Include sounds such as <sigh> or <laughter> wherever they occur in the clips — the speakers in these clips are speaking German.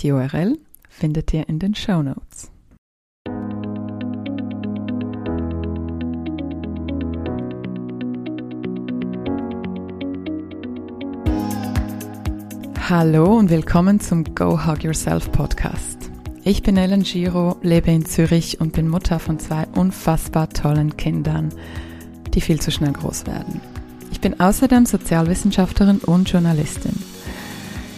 Die URL findet ihr in den Show Notes. Hallo und willkommen zum Go Hug Yourself Podcast. Ich bin Ellen Giro, lebe in Zürich und bin Mutter von zwei unfassbar tollen Kindern, die viel zu schnell groß werden. Ich bin außerdem Sozialwissenschaftlerin und Journalistin.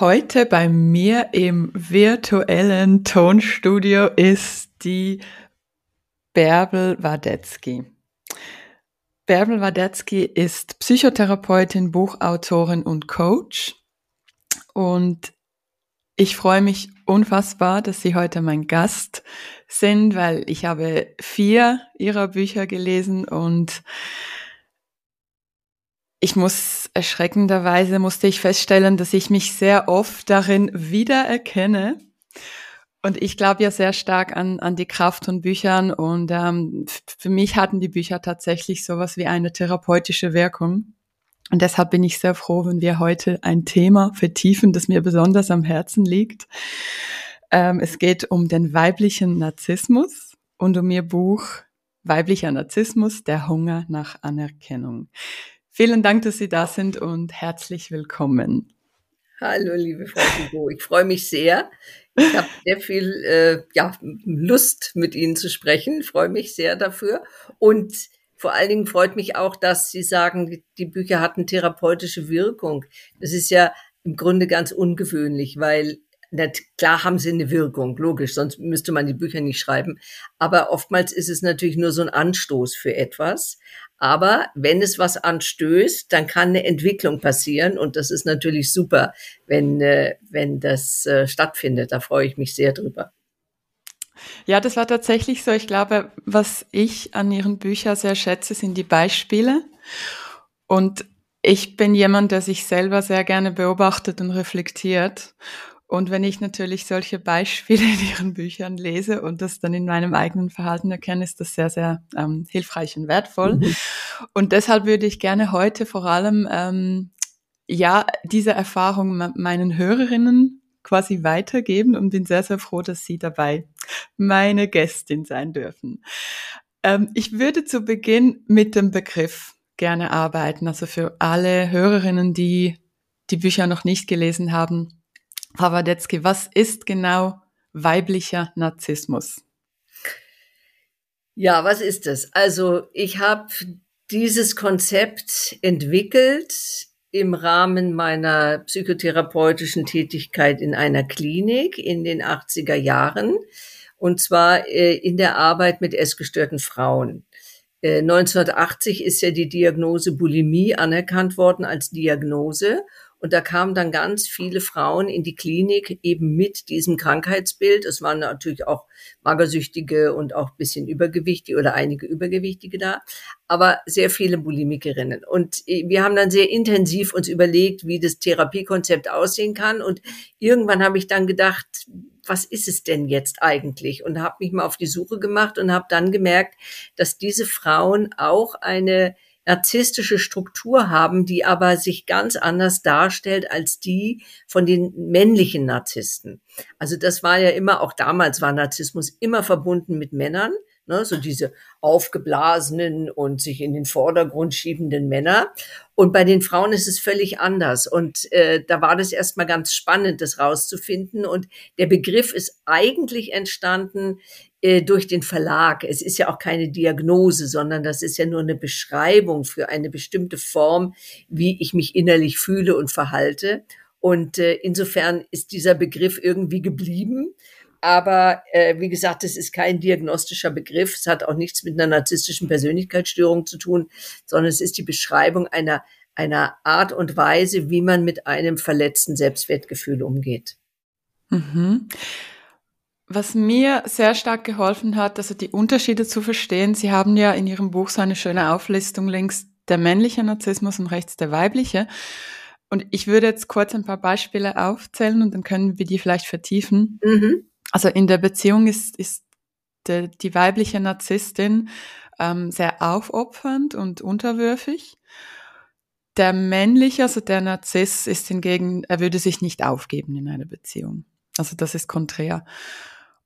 Heute bei mir im virtuellen Tonstudio ist die Bärbel Wadetzky. Bärbel Wadetzky ist Psychotherapeutin, Buchautorin und Coach. Und ich freue mich unfassbar, dass Sie heute mein Gast sind, weil ich habe vier Ihrer Bücher gelesen und ich muss erschreckenderweise musste ich feststellen, dass ich mich sehr oft darin wiedererkenne. Und ich glaube ja sehr stark an, an die Kraft von Büchern und ähm, für mich hatten die Bücher tatsächlich sowas wie eine therapeutische Wirkung. Und deshalb bin ich sehr froh, wenn wir heute ein Thema vertiefen, das mir besonders am Herzen liegt. Ähm, es geht um den weiblichen Narzissmus und um ihr Buch Weiblicher Narzissmus, der Hunger nach Anerkennung. Vielen Dank, dass Sie da sind und herzlich willkommen. Hallo, liebe Frau Hugo. Ich freue mich sehr. Ich habe sehr viel äh, ja, Lust, mit Ihnen zu sprechen. Freue mich sehr dafür. Und vor allen Dingen freut mich auch, dass Sie sagen, die Bücher hatten therapeutische Wirkung. Das ist ja im Grunde ganz ungewöhnlich, weil klar haben sie eine Wirkung, logisch, sonst müsste man die Bücher nicht schreiben. Aber oftmals ist es natürlich nur so ein Anstoß für etwas. Aber wenn es was anstößt, dann kann eine Entwicklung passieren und das ist natürlich super, wenn, äh, wenn das äh, stattfindet. Da freue ich mich sehr drüber. Ja, das war tatsächlich so. Ich glaube, was ich an Ihren Büchern sehr schätze, sind die Beispiele. Und ich bin jemand, der sich selber sehr gerne beobachtet und reflektiert. Und wenn ich natürlich solche Beispiele <laughs> in Ihren Büchern lese und das dann in meinem eigenen Verhalten erkenne, ist das sehr, sehr ähm, hilfreich und wertvoll. Mhm. Und deshalb würde ich gerne heute vor allem ähm, ja diese Erfahrung meinen Hörerinnen quasi weitergeben und bin sehr, sehr froh, dass Sie dabei meine Gästin sein dürfen. Ähm, ich würde zu Beginn mit dem Begriff gerne arbeiten, also für alle Hörerinnen, die die Bücher noch nicht gelesen haben. Frau Wadetzky, was ist genau weiblicher Narzissmus? Ja, was ist es? Also ich habe dieses Konzept entwickelt im Rahmen meiner psychotherapeutischen Tätigkeit in einer Klinik in den 80er Jahren und zwar äh, in der Arbeit mit essgestörten Frauen. 1980 äh, ist ja die Diagnose Bulimie anerkannt worden als Diagnose. Und da kamen dann ganz viele Frauen in die Klinik eben mit diesem Krankheitsbild. Es waren natürlich auch Magersüchtige und auch bisschen Übergewichtige oder einige Übergewichtige da, aber sehr viele Bulimikerinnen. Und wir haben dann sehr intensiv uns überlegt, wie das Therapiekonzept aussehen kann. Und irgendwann habe ich dann gedacht, was ist es denn jetzt eigentlich? Und habe mich mal auf die Suche gemacht und habe dann gemerkt, dass diese Frauen auch eine narzisstische Struktur haben, die aber sich ganz anders darstellt als die von den männlichen Narzissten. Also das war ja immer, auch damals war Narzissmus immer verbunden mit Männern, ne, so diese aufgeblasenen und sich in den Vordergrund schiebenden Männer. Und bei den Frauen ist es völlig anders. Und äh, da war das erstmal ganz spannend, das rauszufinden. Und der Begriff ist eigentlich entstanden äh, durch den Verlag. Es ist ja auch keine Diagnose, sondern das ist ja nur eine Beschreibung für eine bestimmte Form, wie ich mich innerlich fühle und verhalte. Und äh, insofern ist dieser Begriff irgendwie geblieben. Aber äh, wie gesagt, es ist kein diagnostischer Begriff. Es hat auch nichts mit einer narzisstischen Persönlichkeitsstörung zu tun, sondern es ist die Beschreibung einer, einer Art und Weise, wie man mit einem verletzten Selbstwertgefühl umgeht. Mhm. Was mir sehr stark geholfen hat, also die Unterschiede zu verstehen, Sie haben ja in Ihrem Buch so eine schöne Auflistung links der männliche Narzissmus und rechts der weibliche. Und ich würde jetzt kurz ein paar Beispiele aufzählen und dann können wir die vielleicht vertiefen. Mhm. Also in der Beziehung ist, ist de, die weibliche Narzisstin ähm, sehr aufopfernd und unterwürfig. Der männliche, also der Narziss, ist hingegen, er würde sich nicht aufgeben in einer Beziehung. Also das ist konträr.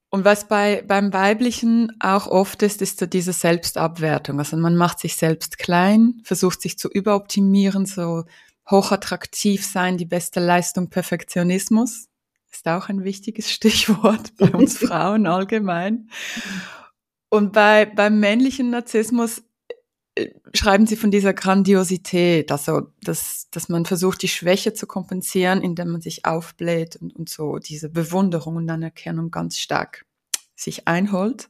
Und was bei, beim Weiblichen auch oft ist, ist so diese Selbstabwertung. Also man macht sich selbst klein, versucht sich zu überoptimieren, so hochattraktiv sein, die beste Leistung, Perfektionismus. Ist auch ein wichtiges <laughs> Stichwort bei uns <laughs> Frauen allgemein. Und bei, beim männlichen Narzissmus äh, schreiben sie von dieser Grandiosität, also dass, dass man versucht, die Schwäche zu kompensieren, indem man sich aufbläht und, und so diese Bewunderung und Anerkennung ganz stark sich einholt.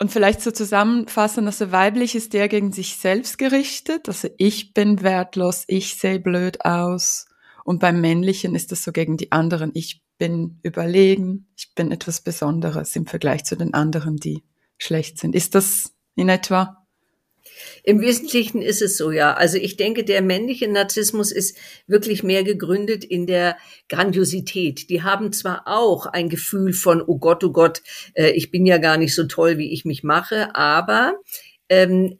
Und vielleicht so zusammenfassen, also weiblich ist der gegen sich selbst gerichtet, also ich bin wertlos, ich sehe blöd aus. Und beim männlichen ist das so gegen die anderen, ich bin überlegen, ich bin etwas Besonderes im Vergleich zu den anderen, die schlecht sind. Ist das in etwa? Im Wesentlichen ist es so, ja. Also ich denke, der männliche Narzissmus ist wirklich mehr gegründet in der Grandiosität. Die haben zwar auch ein Gefühl von, oh Gott, oh Gott, äh, ich bin ja gar nicht so toll, wie ich mich mache, aber ähm,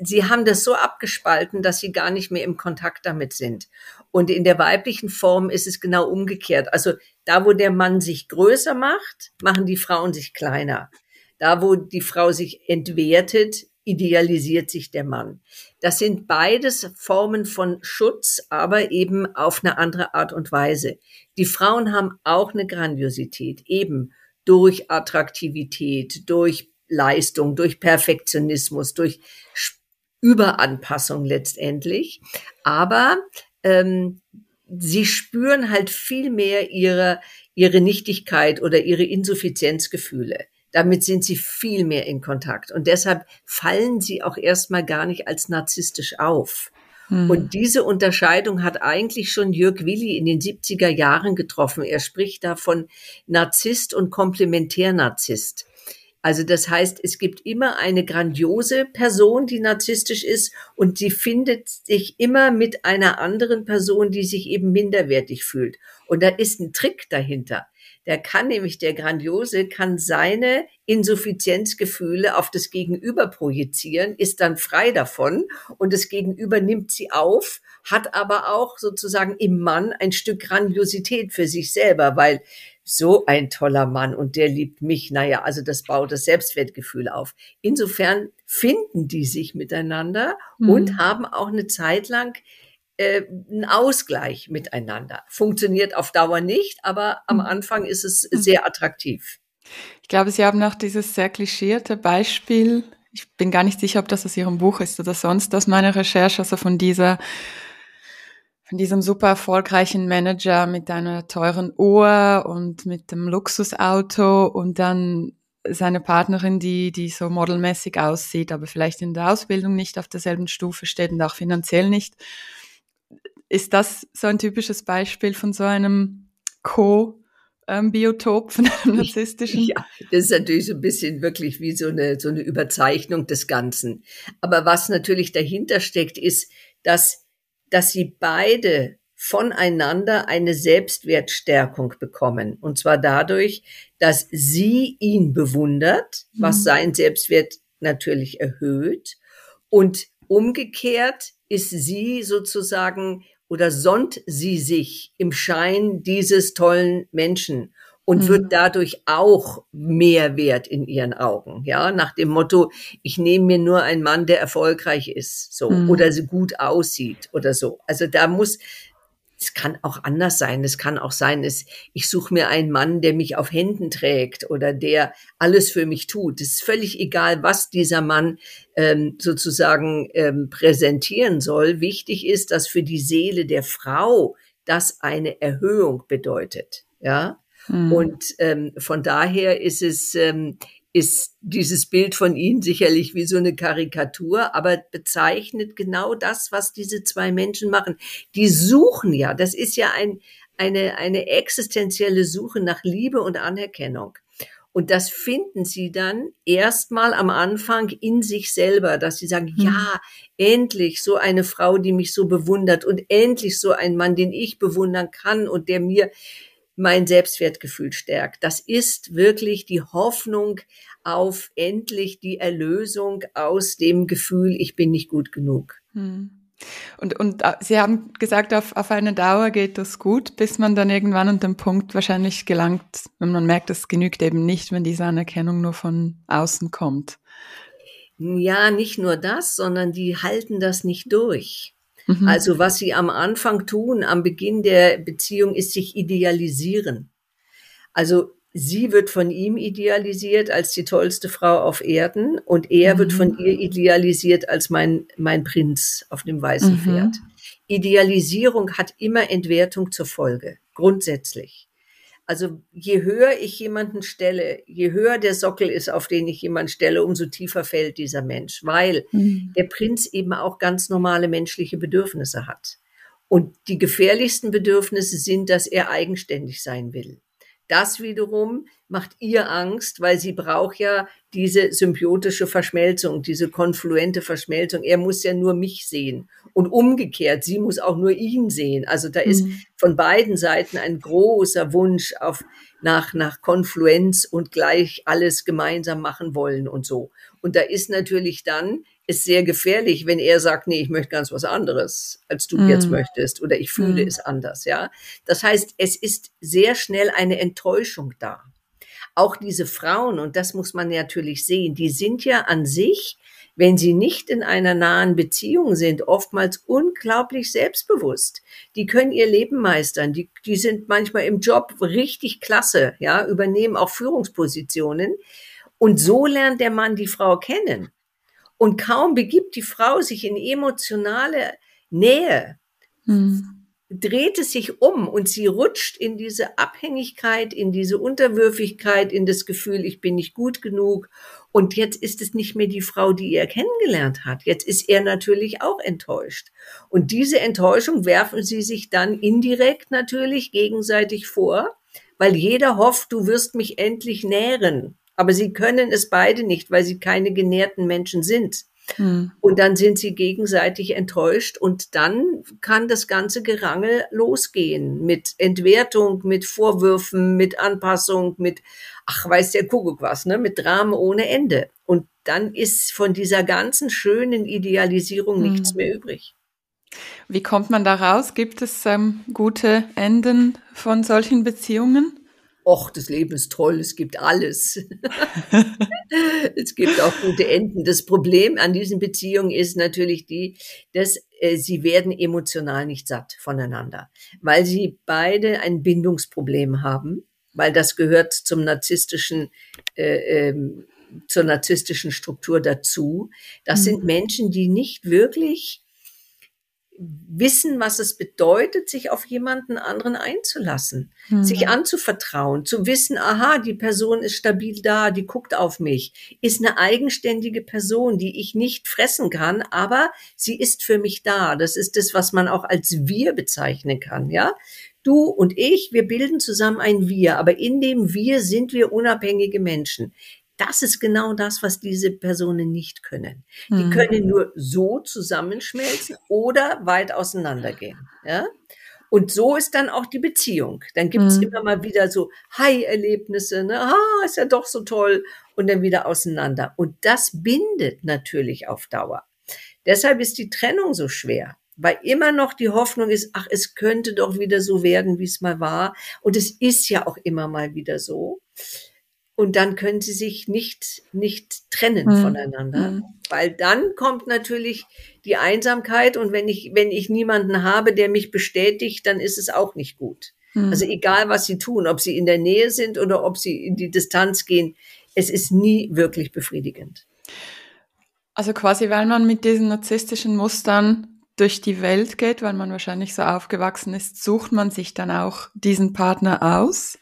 sie haben das so abgespalten, dass sie gar nicht mehr im Kontakt damit sind. Und in der weiblichen Form ist es genau umgekehrt. Also da, wo der Mann sich größer macht, machen die Frauen sich kleiner. Da, wo die Frau sich entwertet, idealisiert sich der Mann. Das sind beides Formen von Schutz, aber eben auf eine andere Art und Weise. Die Frauen haben auch eine Grandiosität, eben durch Attraktivität, durch Leistung, durch Perfektionismus, durch Überanpassung letztendlich. Aber ähm, sie spüren halt viel mehr ihre, ihre Nichtigkeit oder ihre Insuffizienzgefühle. Damit sind sie viel mehr in Kontakt. Und deshalb fallen sie auch erstmal gar nicht als narzisstisch auf. Hm. Und diese Unterscheidung hat eigentlich schon Jörg Willi in den 70er Jahren getroffen. Er spricht da von Narzisst und Komplementärnarzisst. Also das heißt, es gibt immer eine grandiose Person, die narzisstisch ist und sie findet sich immer mit einer anderen Person, die sich eben minderwertig fühlt. Und da ist ein Trick dahinter. Der kann nämlich, der Grandiose, kann seine Insuffizienzgefühle auf das Gegenüber projizieren, ist dann frei davon und das Gegenüber nimmt sie auf, hat aber auch sozusagen im Mann ein Stück Grandiosität für sich selber, weil so ein toller Mann und der liebt mich. Naja, also das baut das Selbstwertgefühl auf. Insofern finden die sich miteinander mhm. und haben auch eine Zeit lang äh, ein Ausgleich miteinander. Funktioniert auf Dauer nicht, aber am hm. Anfang ist es hm. sehr attraktiv. Ich glaube, Sie haben auch dieses sehr klischierte Beispiel. Ich bin gar nicht sicher, ob das aus Ihrem Buch ist oder sonst aus meiner Recherche, also von dieser von diesem super erfolgreichen Manager mit einer teuren Uhr und mit dem Luxusauto und dann seine Partnerin, die, die so modelmäßig aussieht, aber vielleicht in der Ausbildung nicht auf derselben Stufe steht und auch finanziell nicht. Ist das so ein typisches Beispiel von so einem Co- ähm, Biotop von einem narzisstischen? Ja, das ist natürlich so ein bisschen wirklich wie so eine, so eine Überzeichnung des Ganzen. Aber was natürlich dahinter steckt, ist, dass, dass sie beide voneinander eine Selbstwertstärkung bekommen. Und zwar dadurch, dass sie ihn bewundert, was mhm. sein Selbstwert natürlich erhöht. Und umgekehrt ist sie sozusagen oder sonnt sie sich im Schein dieses tollen Menschen und mhm. wird dadurch auch mehr wert in ihren Augen. Ja, nach dem Motto, ich nehme mir nur einen Mann, der erfolgreich ist, so, mhm. oder so gut aussieht oder so. Also da muss, es kann auch anders sein. Es kann auch sein, dass ich suche mir einen Mann, der mich auf Händen trägt oder der alles für mich tut. Es ist völlig egal, was dieser Mann ähm, sozusagen ähm, präsentieren soll. Wichtig ist, dass für die Seele der Frau das eine Erhöhung bedeutet. Ja. Mhm. Und ähm, von daher ist es ähm, ist dieses Bild von ihnen sicherlich wie so eine Karikatur, aber bezeichnet genau das, was diese zwei Menschen machen. Die suchen ja, das ist ja ein, eine, eine existenzielle Suche nach Liebe und Anerkennung. Und das finden sie dann erstmal am Anfang in sich selber, dass sie sagen, mhm. ja, endlich so eine Frau, die mich so bewundert und endlich so ein Mann, den ich bewundern kann und der mir mein Selbstwertgefühl stärkt. Das ist wirklich die Hoffnung auf endlich die Erlösung aus dem Gefühl, ich bin nicht gut genug. Hm. Und, und äh, Sie haben gesagt, auf, auf eine Dauer geht das gut, bis man dann irgendwann an den Punkt wahrscheinlich gelangt, wenn man merkt, es genügt eben nicht, wenn diese Anerkennung nur von außen kommt. Ja, nicht nur das, sondern die halten das nicht durch. Mhm. Also was sie am Anfang tun, am Beginn der Beziehung, ist sich idealisieren. Also sie wird von ihm idealisiert als die tollste Frau auf Erden und er mhm. wird von mhm. ihr idealisiert als mein, mein Prinz auf dem weißen mhm. Pferd. Idealisierung hat immer Entwertung zur Folge, grundsätzlich. Also je höher ich jemanden stelle, je höher der Sockel ist, auf den ich jemanden stelle, umso tiefer fällt dieser Mensch, weil mhm. der Prinz eben auch ganz normale menschliche Bedürfnisse hat. Und die gefährlichsten Bedürfnisse sind, dass er eigenständig sein will. Das wiederum macht ihr Angst, weil sie braucht ja diese symbiotische Verschmelzung, diese konfluente Verschmelzung. Er muss ja nur mich sehen. Und umgekehrt, sie muss auch nur ihn sehen. Also da ist mhm. von beiden Seiten ein großer Wunsch auf, nach, nach Konfluenz und gleich alles gemeinsam machen wollen und so. Und da ist natürlich dann ist sehr gefährlich, wenn er sagt, nee, ich möchte ganz was anderes, als du mm. jetzt möchtest, oder ich fühle mm. es anders, ja. Das heißt, es ist sehr schnell eine Enttäuschung da. Auch diese Frauen, und das muss man natürlich sehen, die sind ja an sich, wenn sie nicht in einer nahen Beziehung sind, oftmals unglaublich selbstbewusst. Die können ihr Leben meistern. Die, die sind manchmal im Job richtig klasse, ja, übernehmen auch Führungspositionen. Und so lernt der Mann die Frau kennen. Und kaum begibt die Frau sich in emotionale Nähe, mhm. dreht es sich um und sie rutscht in diese Abhängigkeit, in diese Unterwürfigkeit, in das Gefühl, ich bin nicht gut genug. Und jetzt ist es nicht mehr die Frau, die er kennengelernt hat. Jetzt ist er natürlich auch enttäuscht. Und diese Enttäuschung werfen sie sich dann indirekt natürlich gegenseitig vor, weil jeder hofft, du wirst mich endlich nähren. Aber sie können es beide nicht, weil sie keine genährten Menschen sind. Hm. Und dann sind sie gegenseitig enttäuscht und dann kann das ganze Gerangel losgehen mit Entwertung, mit Vorwürfen, mit Anpassung, mit, ach, weiß der Kuckuck was, ne, mit Dramen ohne Ende. Und dann ist von dieser ganzen schönen Idealisierung hm. nichts mehr übrig. Wie kommt man da raus? Gibt es ähm, gute Enden von solchen Beziehungen? Och, das Leben ist toll, es gibt alles. <laughs> es gibt auch gute Enden. Das Problem an diesen Beziehungen ist natürlich die, dass äh, sie werden emotional nicht satt voneinander, weil sie beide ein Bindungsproblem haben, weil das gehört zum narzisstischen äh, ähm, zur narzisstischen Struktur dazu. Das mhm. sind Menschen, die nicht wirklich wissen, was es bedeutet, sich auf jemanden anderen einzulassen, mhm. sich anzuvertrauen, zu wissen, aha, die Person ist stabil da, die guckt auf mich, ist eine eigenständige Person, die ich nicht fressen kann, aber sie ist für mich da. Das ist das, was man auch als wir bezeichnen kann, ja? Du und ich, wir bilden zusammen ein Wir, aber in dem Wir sind wir unabhängige Menschen. Das ist genau das, was diese Personen nicht können. Die mhm. können nur so zusammenschmelzen oder weit auseinandergehen. Ja? Und so ist dann auch die Beziehung. Dann gibt's mhm. immer mal wieder so High-Erlebnisse, ne? ah, ist ja doch so toll, und dann wieder auseinander. Und das bindet natürlich auf Dauer. Deshalb ist die Trennung so schwer, weil immer noch die Hoffnung ist, ach, es könnte doch wieder so werden, wie es mal war. Und es ist ja auch immer mal wieder so und dann können sie sich nicht, nicht trennen mhm. voneinander, mhm. weil dann kommt natürlich die Einsamkeit und wenn ich, wenn ich niemanden habe, der mich bestätigt, dann ist es auch nicht gut. Mhm. Also egal, was sie tun, ob sie in der Nähe sind oder ob sie in die Distanz gehen, es ist nie wirklich befriedigend. Also quasi, weil man mit diesen narzisstischen Mustern durch die Welt geht, weil man wahrscheinlich so aufgewachsen ist, sucht man sich dann auch diesen Partner aus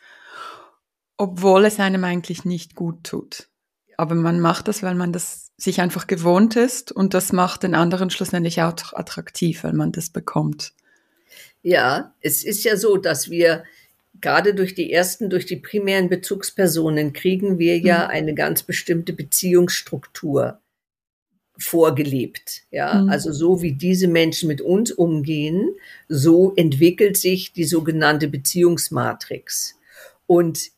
obwohl es einem eigentlich nicht gut tut. Aber man macht das, weil man das sich einfach gewohnt ist und das macht den anderen schlussendlich auch attraktiv, weil man das bekommt. Ja, es ist ja so, dass wir gerade durch die ersten, durch die primären Bezugspersonen kriegen wir ja mhm. eine ganz bestimmte Beziehungsstruktur vorgelebt. Ja, mhm. also so wie diese Menschen mit uns umgehen, so entwickelt sich die sogenannte Beziehungsmatrix. Und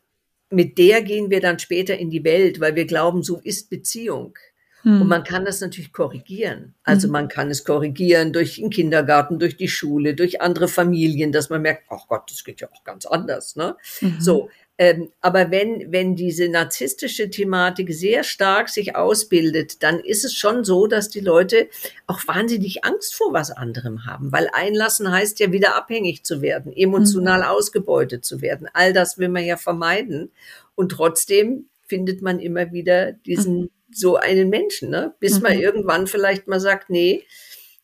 mit der gehen wir dann später in die Welt, weil wir glauben, so ist Beziehung. Hm. Und man kann das natürlich korrigieren. Also hm. man kann es korrigieren durch den Kindergarten, durch die Schule, durch andere Familien, dass man merkt, ach Gott, das geht ja auch ganz anders. Ne? Mhm. So, ähm, aber wenn, wenn diese narzisstische Thematik sehr stark sich ausbildet, dann ist es schon so, dass die Leute auch wahnsinnig Angst vor was anderem haben, weil einlassen heißt ja wieder abhängig zu werden, emotional mhm. ausgebeutet zu werden. All das will man ja vermeiden. Und trotzdem findet man immer wieder diesen, mhm. so einen Menschen, ne? bis mhm. man irgendwann vielleicht mal sagt, nee,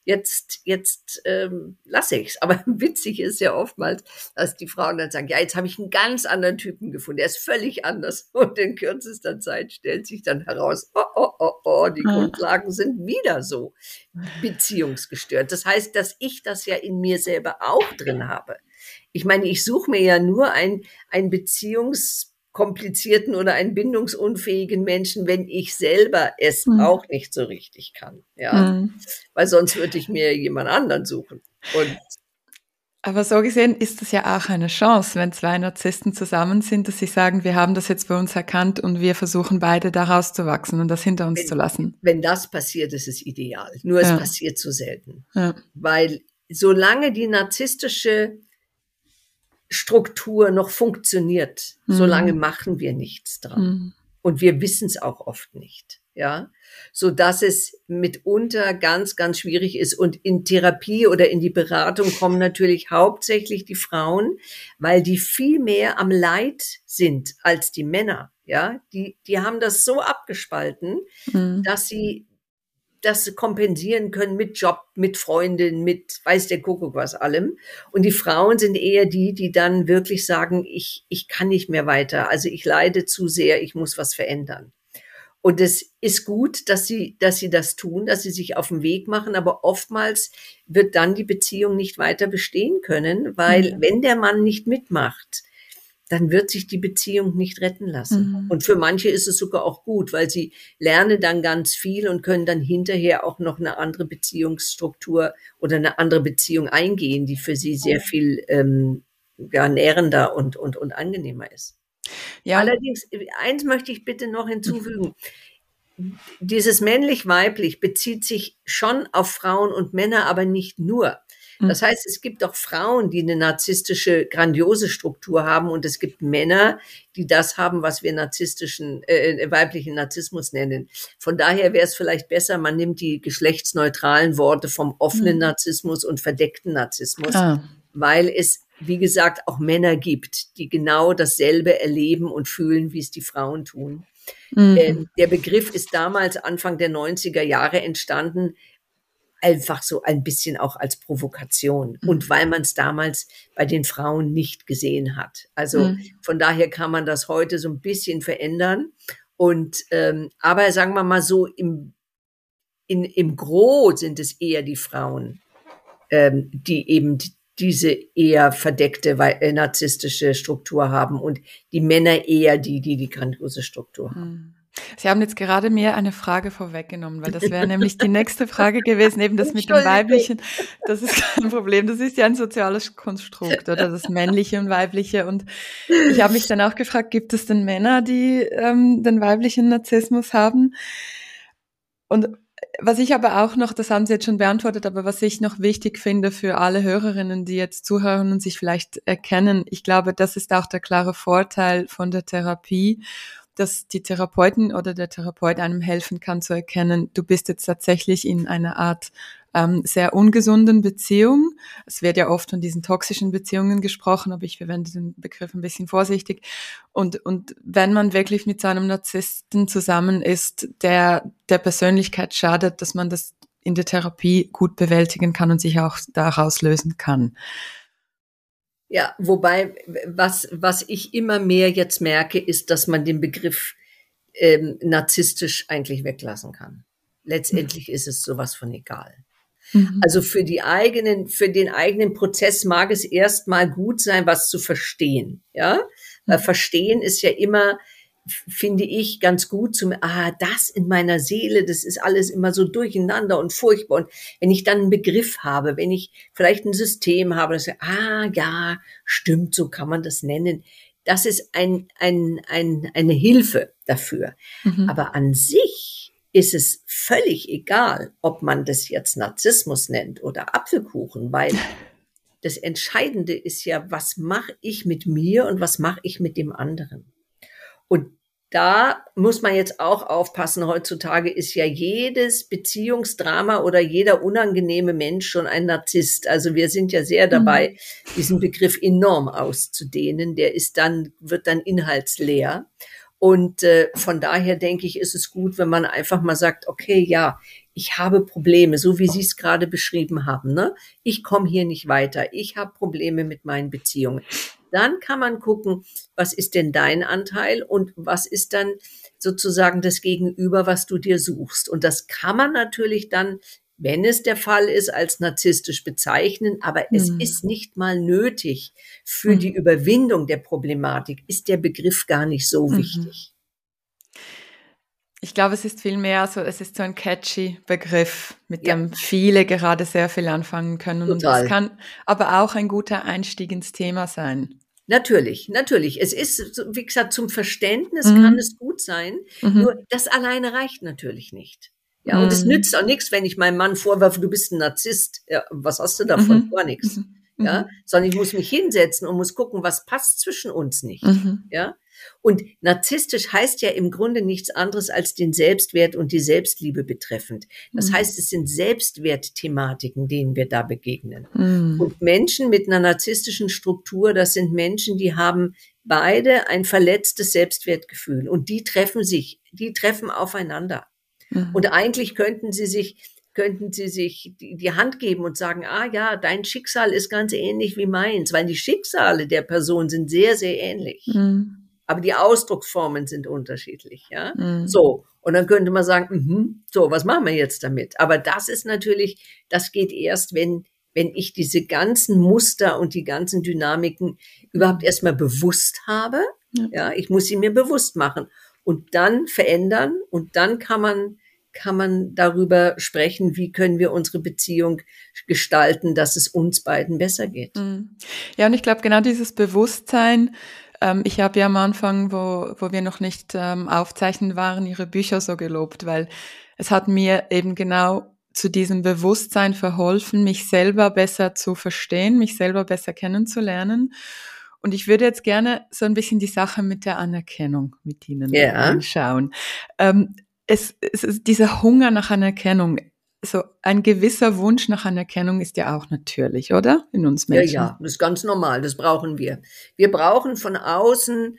jetzt, jetzt ähm, lasse ich's. Aber <laughs> witzig ist ja oftmals, dass die Frauen dann sagen, ja, jetzt habe ich einen ganz anderen Typen gefunden, der ist völlig anders. <laughs> Und in kürzester Zeit stellt sich dann heraus, oh, oh, oh, oh, die ah. Grundlagen sind wieder so beziehungsgestört. Das heißt, dass ich das ja in mir selber auch drin habe. Ich meine, ich suche mir ja nur ein, ein Beziehungs komplizierten oder einen bindungsunfähigen Menschen, wenn ich selber es mhm. auch nicht so richtig kann. Ja, mhm. weil sonst würde ich mir jemand anderen suchen. Und aber so gesehen ist das ja auch eine Chance, wenn zwei Narzissten zusammen sind, dass sie sagen, wir haben das jetzt bei uns erkannt und wir versuchen beide daraus zu wachsen und das hinter uns wenn, zu lassen. Wenn das passiert, ist es ideal. Nur es passiert zu selten. Ja. Weil solange die narzisstische Struktur noch funktioniert, mhm. solange machen wir nichts dran. Mhm. Und wir wissen es auch oft nicht. Ja, so dass es mitunter ganz, ganz schwierig ist. Und in Therapie oder in die Beratung kommen natürlich hauptsächlich die Frauen, weil die viel mehr am Leid sind als die Männer. Ja, die, die haben das so abgespalten, mhm. dass sie das kompensieren können mit Job, mit Freundin, mit weiß der Kuckuck was allem. Und die Frauen sind eher die, die dann wirklich sagen, ich, ich kann nicht mehr weiter. Also ich leide zu sehr, ich muss was verändern. Und es ist gut, dass sie, dass sie das tun, dass sie sich auf den Weg machen, aber oftmals wird dann die Beziehung nicht weiter bestehen können, weil mhm. wenn der Mann nicht mitmacht, dann wird sich die Beziehung nicht retten lassen. Mhm. Und für manche ist es sogar auch gut, weil sie lernen dann ganz viel und können dann hinterher auch noch eine andere Beziehungsstruktur oder eine andere Beziehung eingehen, die für sie sehr viel ähm, ja, nährender und, und, und angenehmer ist. Ja. Allerdings, eins möchte ich bitte noch hinzufügen. Dieses männlich-weiblich bezieht sich schon auf Frauen und Männer, aber nicht nur. Hm. Das heißt, es gibt auch Frauen, die eine narzisstische, grandiose Struktur haben und es gibt Männer, die das haben, was wir narzisstischen, äh, äh weiblichen Narzissmus nennen. Von daher wäre es vielleicht besser, man nimmt die geschlechtsneutralen Worte vom offenen hm. Narzissmus und verdeckten Narzissmus, ah. weil es wie gesagt, auch Männer gibt, die genau dasselbe erleben und fühlen, wie es die Frauen tun. Mhm. der Begriff ist damals Anfang der 90er Jahre entstanden, einfach so ein bisschen auch als Provokation mhm. und weil man es damals bei den Frauen nicht gesehen hat. Also mhm. von daher kann man das heute so ein bisschen verändern. Und ähm, aber sagen wir mal so, im, in, im Gros sind es eher die Frauen, ähm, die eben diese eher verdeckte äh, narzisstische Struktur haben und die Männer eher die, die die grandiose Struktur haben. Mhm. Sie haben jetzt gerade mir eine Frage vorweggenommen, weil das wäre nämlich die nächste Frage gewesen, eben das mit dem Weiblichen. Das ist kein Problem. Das ist ja ein soziales Konstrukt, oder das Männliche und Weibliche. Und ich habe mich dann auch gefragt, gibt es denn Männer, die ähm, den weiblichen Narzissmus haben? Und was ich aber auch noch, das haben Sie jetzt schon beantwortet, aber was ich noch wichtig finde für alle Hörerinnen, die jetzt zuhören und sich vielleicht erkennen, ich glaube, das ist auch der klare Vorteil von der Therapie dass die Therapeuten oder der Therapeut einem helfen kann zu erkennen, du bist jetzt tatsächlich in einer Art ähm, sehr ungesunden Beziehung. Es wird ja oft von diesen toxischen Beziehungen gesprochen, aber ich verwende den Begriff ein bisschen vorsichtig. Und, und wenn man wirklich mit so einem Narzissten zusammen ist, der der Persönlichkeit schadet, dass man das in der Therapie gut bewältigen kann und sich auch daraus lösen kann. Ja, wobei, was, was ich immer mehr jetzt merke, ist, dass man den Begriff ähm, narzisstisch eigentlich weglassen kann. Letztendlich mhm. ist es sowas von egal. Mhm. Also für die eigenen, für den eigenen Prozess mag es erstmal gut sein, was zu verstehen. Ja, weil mhm. verstehen ist ja immer finde ich ganz gut zum, ah, das in meiner Seele, das ist alles immer so durcheinander und furchtbar. Und wenn ich dann einen Begriff habe, wenn ich vielleicht ein System habe, das, ah, ja, stimmt, so kann man das nennen. Das ist ein, ein, ein, eine Hilfe dafür. Mhm. Aber an sich ist es völlig egal, ob man das jetzt Narzissmus nennt oder Apfelkuchen, weil <laughs> das Entscheidende ist ja, was mache ich mit mir und was mache ich mit dem anderen. Und da muss man jetzt auch aufpassen. Heutzutage ist ja jedes Beziehungsdrama oder jeder unangenehme Mensch schon ein Narzisst. Also wir sind ja sehr dabei, mhm. diesen Begriff enorm auszudehnen. Der ist dann, wird dann inhaltsleer. Und äh, von daher denke ich, ist es gut, wenn man einfach mal sagt, okay, ja, ich habe Probleme, so wie Sie es gerade beschrieben haben. Ne? Ich komme hier nicht weiter. Ich habe Probleme mit meinen Beziehungen. Dann kann man gucken, was ist denn dein Anteil und was ist dann sozusagen das Gegenüber, was du dir suchst. Und das kann man natürlich dann, wenn es der Fall ist, als narzisstisch bezeichnen, aber mhm. es ist nicht mal nötig. Für mhm. die Überwindung der Problematik ist der Begriff gar nicht so mhm. wichtig. Ich glaube, es ist viel mehr so, es ist so ein catchy Begriff, mit ja. dem viele gerade sehr viel anfangen können. Total. Und das kann aber auch ein guter Einstieg ins Thema sein. Natürlich, natürlich. Es ist, wie gesagt, zum Verständnis mhm. kann es gut sein. Mhm. Nur das alleine reicht natürlich nicht. Ja, mhm. und es mhm. nützt auch nichts, wenn ich meinem Mann vorwerfe, du bist ein Narzisst. Ja, was hast du davon? Mhm. Gar nichts. Mhm. Ja, sondern ich muss mich hinsetzen und muss gucken, was passt zwischen uns nicht. Ja, und narzisstisch heißt ja im Grunde nichts anderes als den Selbstwert und die Selbstliebe betreffend. Das mhm. heißt, es sind Selbstwertthematiken, denen wir da begegnen. Mhm. Und Menschen mit einer narzisstischen Struktur, das sind Menschen, die haben beide ein verletztes Selbstwertgefühl und die treffen sich, die treffen aufeinander. Mhm. Und eigentlich könnten sie sich könnten sie sich die Hand geben und sagen, ah ja, dein Schicksal ist ganz ähnlich wie meins, weil die Schicksale der Person sind sehr, sehr ähnlich. Mhm aber die Ausdrucksformen sind unterschiedlich, ja. Mhm. So. Und dann könnte man sagen, mh, so, was machen wir jetzt damit? Aber das ist natürlich, das geht erst, wenn, wenn ich diese ganzen Muster und die ganzen Dynamiken überhaupt erstmal bewusst habe. Ja. ja, ich muss sie mir bewusst machen und dann verändern und dann kann man kann man darüber sprechen, wie können wir unsere Beziehung gestalten, dass es uns beiden besser geht. Mhm. Ja, und ich glaube, genau dieses Bewusstsein, ähm, ich habe ja am Anfang, wo, wo wir noch nicht ähm, aufzeichnen waren, ihre Bücher so gelobt, weil es hat mir eben genau zu diesem Bewusstsein verholfen, mich selber besser zu verstehen, mich selber besser kennenzulernen. Und ich würde jetzt gerne so ein bisschen die Sache mit der Anerkennung mit Ihnen ja. anschauen. Ähm, es, es ist dieser Hunger nach Anerkennung so ein gewisser Wunsch nach Anerkennung ist ja auch natürlich, oder? In uns Menschen. Ja, ja, das ist ganz normal, das brauchen wir. Wir brauchen von außen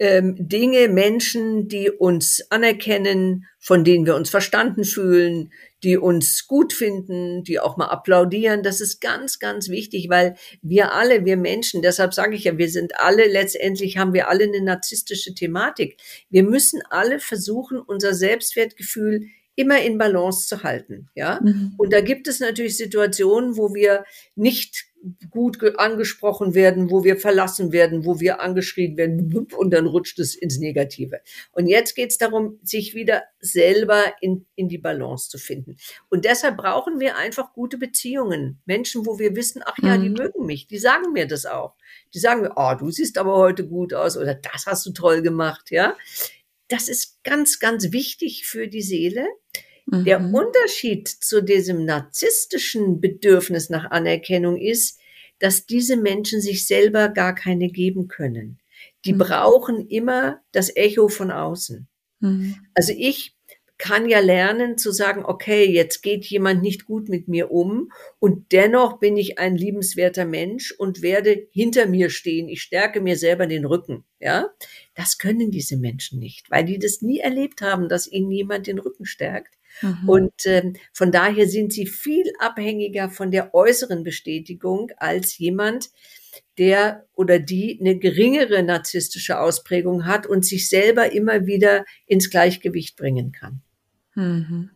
ähm, Dinge, Menschen, die uns anerkennen, von denen wir uns verstanden fühlen, die uns gut finden, die auch mal applaudieren. Das ist ganz, ganz wichtig, weil wir alle, wir Menschen, deshalb sage ich ja, wir sind alle, letztendlich haben wir alle eine narzisstische Thematik. Wir müssen alle versuchen, unser Selbstwertgefühl immer in Balance zu halten, ja. Mhm. Und da gibt es natürlich Situationen, wo wir nicht gut angesprochen werden, wo wir verlassen werden, wo wir angeschrien werden und dann rutscht es ins Negative. Und jetzt geht es darum, sich wieder selber in, in die Balance zu finden. Und deshalb brauchen wir einfach gute Beziehungen. Menschen, wo wir wissen, ach ja, die mhm. mögen mich, die sagen mir das auch. Die sagen mir, oh, du siehst aber heute gut aus oder das hast du toll gemacht, ja. Das ist ganz, ganz wichtig für die Seele. Mhm. Der Unterschied zu diesem narzisstischen Bedürfnis nach Anerkennung ist, dass diese Menschen sich selber gar keine geben können. Die mhm. brauchen immer das Echo von außen. Mhm. Also ich kann ja lernen zu sagen, okay, jetzt geht jemand nicht gut mit mir um und dennoch bin ich ein liebenswerter Mensch und werde hinter mir stehen. Ich stärke mir selber den Rücken. Ja, das können diese Menschen nicht, weil die das nie erlebt haben, dass ihnen jemand den Rücken stärkt. Mhm. Und ähm, von daher sind sie viel abhängiger von der äußeren Bestätigung als jemand, der oder die eine geringere narzisstische Ausprägung hat und sich selber immer wieder ins Gleichgewicht bringen kann. Mhm.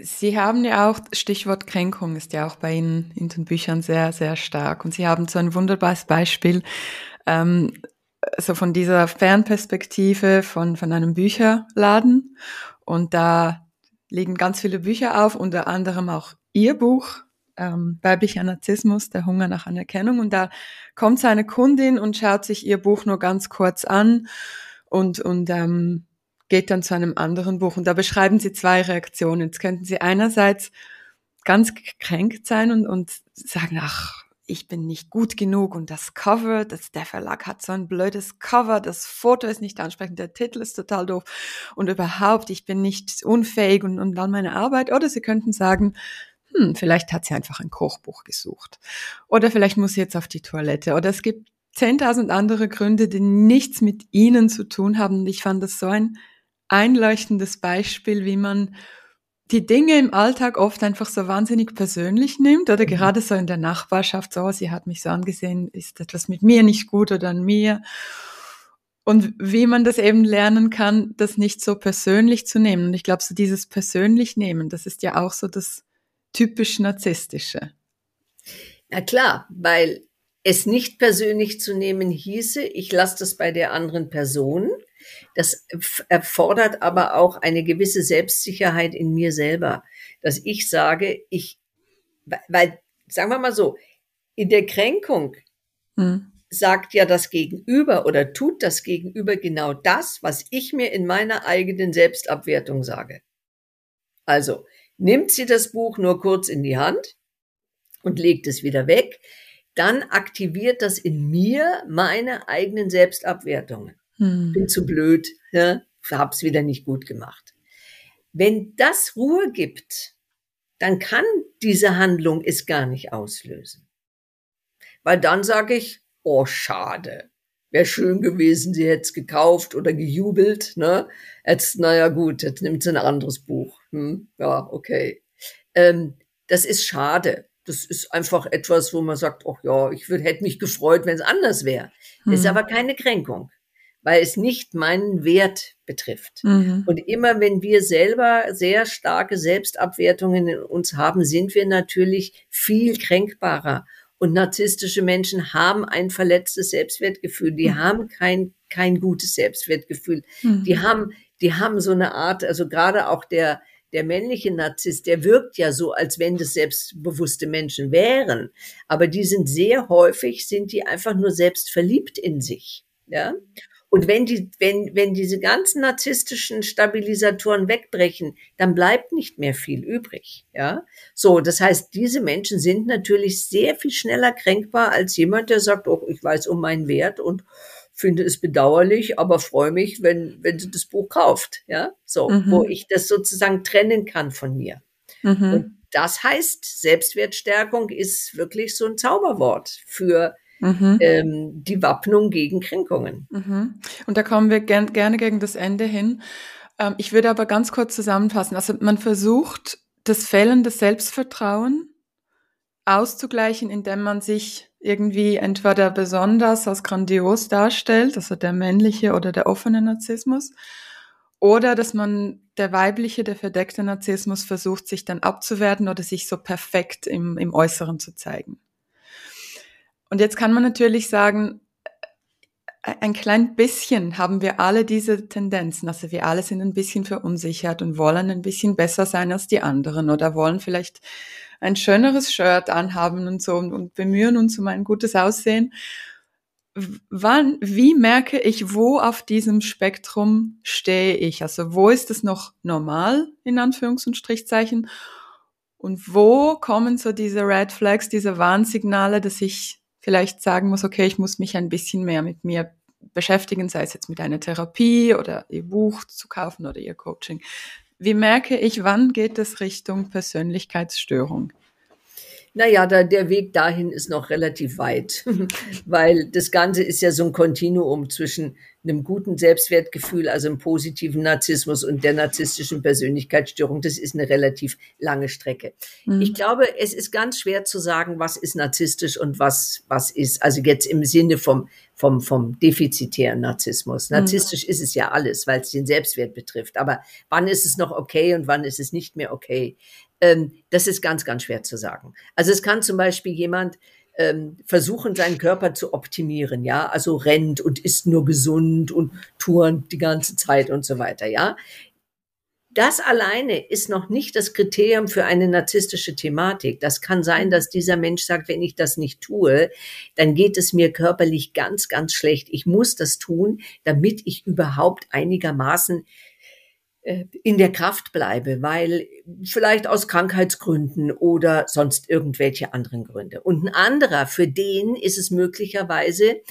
Sie haben ja auch, Stichwort Kränkung ist ja auch bei Ihnen in den Büchern sehr, sehr stark. Und Sie haben so ein wunderbares Beispiel, ähm, so von dieser Fernperspektive von, von einem Bücherladen. Und da liegen ganz viele Bücher auf, unter anderem auch Ihr Buch, ähm, Weiblicher Narzissmus, der Hunger nach Anerkennung. Und da kommt seine Kundin und schaut sich Ihr Buch nur ganz kurz an und, und ähm, geht dann zu einem anderen Buch. Und da beschreiben Sie zwei Reaktionen. Jetzt könnten Sie einerseits ganz gekränkt sein und, und sagen, ach, ich bin nicht gut genug und das Cover, das, der Verlag hat so ein blödes Cover, das Foto ist nicht ansprechend, der Titel ist total doof und überhaupt, ich bin nicht unfähig und, und dann meine Arbeit. Oder sie könnten sagen, hm, vielleicht hat sie einfach ein Kochbuch gesucht. Oder vielleicht muss sie jetzt auf die Toilette. Oder es gibt 10.000 andere Gründe, die nichts mit ihnen zu tun haben. Und ich fand das so ein einleuchtendes Beispiel, wie man die Dinge im Alltag oft einfach so wahnsinnig persönlich nimmt oder mhm. gerade so in der Nachbarschaft, so, sie hat mich so angesehen, ist etwas mit mir nicht gut oder an mir. Und wie man das eben lernen kann, das nicht so persönlich zu nehmen. Und ich glaube, so dieses persönlich nehmen, das ist ja auch so das typisch Narzisstische. Na klar, weil es nicht persönlich zu nehmen hieße, ich lasse das bei der anderen Person das erfordert aber auch eine gewisse Selbstsicherheit in mir selber, dass ich sage, ich, weil, sagen wir mal so, in der Kränkung hm. sagt ja das Gegenüber oder tut das Gegenüber genau das, was ich mir in meiner eigenen Selbstabwertung sage. Also, nimmt sie das Buch nur kurz in die Hand und legt es wieder weg, dann aktiviert das in mir meine eigenen Selbstabwertungen. Hm. Bin zu blöd, ja, hab's wieder nicht gut gemacht. Wenn das Ruhe gibt, dann kann diese Handlung es gar nicht auslösen. Weil dann sage ich, oh schade, wäre schön gewesen, sie hätte es gekauft oder gejubelt, ne? Jetzt, naja gut, jetzt nimmt sie ein anderes Buch. Hm? Ja, okay. Ähm, das ist schade. Das ist einfach etwas, wo man sagt, ach ja, ich hätte mich gefreut, wenn es anders wäre. Hm. Ist aber keine Kränkung weil es nicht meinen Wert betrifft. Mhm. Und immer wenn wir selber sehr starke Selbstabwertungen in uns haben, sind wir natürlich viel kränkbarer. Und narzisstische Menschen haben ein verletztes Selbstwertgefühl. Die mhm. haben kein, kein gutes Selbstwertgefühl. Mhm. Die haben, die haben so eine Art, also gerade auch der, der männliche Narzisst, der wirkt ja so, als wenn das selbstbewusste Menschen wären. Aber die sind sehr häufig, sind die einfach nur selbst verliebt in sich. Ja. Und wenn die, wenn, wenn diese ganzen narzisstischen Stabilisatoren wegbrechen, dann bleibt nicht mehr viel übrig, ja. So, das heißt, diese Menschen sind natürlich sehr viel schneller kränkbar als jemand, der sagt, oh, ich weiß um meinen Wert und finde es bedauerlich, aber freue mich, wenn, wenn sie das Buch kauft, ja. So, mhm. wo ich das sozusagen trennen kann von mir. Mhm. Und das heißt, Selbstwertstärkung ist wirklich so ein Zauberwort für mhm. ähm, die Wappnung gegen Kränkungen. Mhm. Und da kommen wir gern, gerne gegen das Ende hin. Ähm, ich würde aber ganz kurz zusammenfassen. Also man versucht, das fehlende Selbstvertrauen auszugleichen, indem man sich irgendwie entweder besonders als grandios darstellt, also der männliche oder der offene Narzissmus, oder dass man der weibliche, der verdeckte Narzissmus versucht, sich dann abzuwerten oder sich so perfekt im, im Äußeren zu zeigen. Und jetzt kann man natürlich sagen, ein klein bisschen haben wir alle diese Tendenzen. Also wir alle sind ein bisschen verunsichert und wollen ein bisschen besser sein als die anderen oder wollen vielleicht ein schöneres Shirt anhaben und so und, und bemühen uns um ein gutes Aussehen. Wann, wie merke ich, wo auf diesem Spektrum stehe ich? Also wo ist es noch normal, in Anführungs- und Strichzeichen? Und wo kommen so diese Red Flags, diese Warnsignale, dass ich vielleicht sagen muss, okay, ich muss mich ein bisschen mehr mit mir beschäftigen, sei es jetzt mit einer Therapie oder ihr Buch zu kaufen oder ihr Coaching. Wie merke ich, wann geht es Richtung Persönlichkeitsstörung? Naja, da, der Weg dahin ist noch relativ weit, <laughs> weil das Ganze ist ja so ein Kontinuum zwischen einem guten Selbstwertgefühl, also einem positiven Narzissmus und der narzisstischen Persönlichkeitsstörung. Das ist eine relativ lange Strecke. Mhm. Ich glaube, es ist ganz schwer zu sagen, was ist narzisstisch und was, was ist, also jetzt im Sinne vom, vom, vom defizitären Narzissmus. Mhm. Narzisstisch mhm. ist es ja alles, weil es den Selbstwert betrifft. Aber wann ist es noch okay und wann ist es nicht mehr okay? Ähm, das ist ganz, ganz schwer zu sagen. Also es kann zum Beispiel jemand, ähm, versuchen, seinen Körper zu optimieren, ja, also rennt und isst nur gesund und turnt die ganze Zeit und so weiter, ja. Das alleine ist noch nicht das Kriterium für eine narzisstische Thematik. Das kann sein, dass dieser Mensch sagt, wenn ich das nicht tue, dann geht es mir körperlich ganz, ganz schlecht. Ich muss das tun, damit ich überhaupt einigermaßen in der Kraft bleibe, weil vielleicht aus Krankheitsgründen oder sonst irgendwelche anderen Gründe. Und ein anderer, für den ist es möglicherweise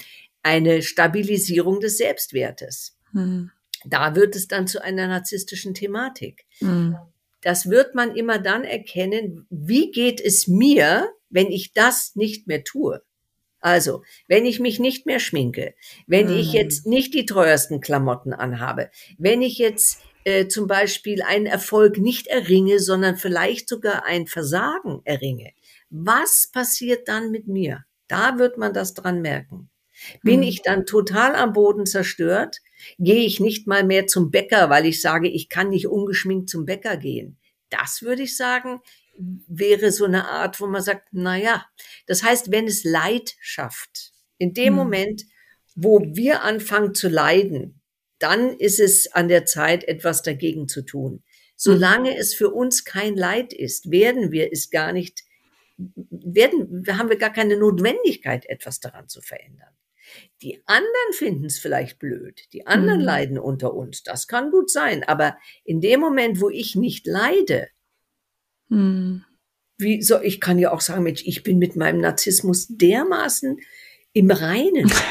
eine Stabilisierung des Selbstwertes. Hm. Da wird es dann zu einer narzisstischen Thematik. Hm. Das wird man immer dann erkennen, wie geht es mir, wenn ich das nicht mehr tue. Also, wenn ich mich nicht mehr schminke, wenn hm. ich jetzt nicht die teuersten Klamotten anhabe, wenn ich jetzt äh, zum Beispiel einen Erfolg nicht erringe, sondern vielleicht sogar ein Versagen erringe, was passiert dann mit mir? Da wird man das dran merken. Bin hm. ich dann total am Boden zerstört? Gehe ich nicht mal mehr zum Bäcker, weil ich sage, ich kann nicht ungeschminkt zum Bäcker gehen? Das würde ich sagen, wäre so eine Art, wo man sagt, na ja, das heißt, wenn es Leid schafft, in dem hm. Moment, wo wir anfangen zu leiden, dann ist es an der Zeit, etwas dagegen zu tun. Solange mhm. es für uns kein Leid ist, werden wir es gar nicht, werden, haben wir gar keine Notwendigkeit, etwas daran zu verändern. Die anderen finden es vielleicht blöd. Die anderen mhm. leiden unter uns. Das kann gut sein. Aber in dem Moment, wo ich nicht leide, mhm. wie so, ich kann ja auch sagen, Mensch, ich bin mit meinem Narzissmus dermaßen im Reinen. <laughs>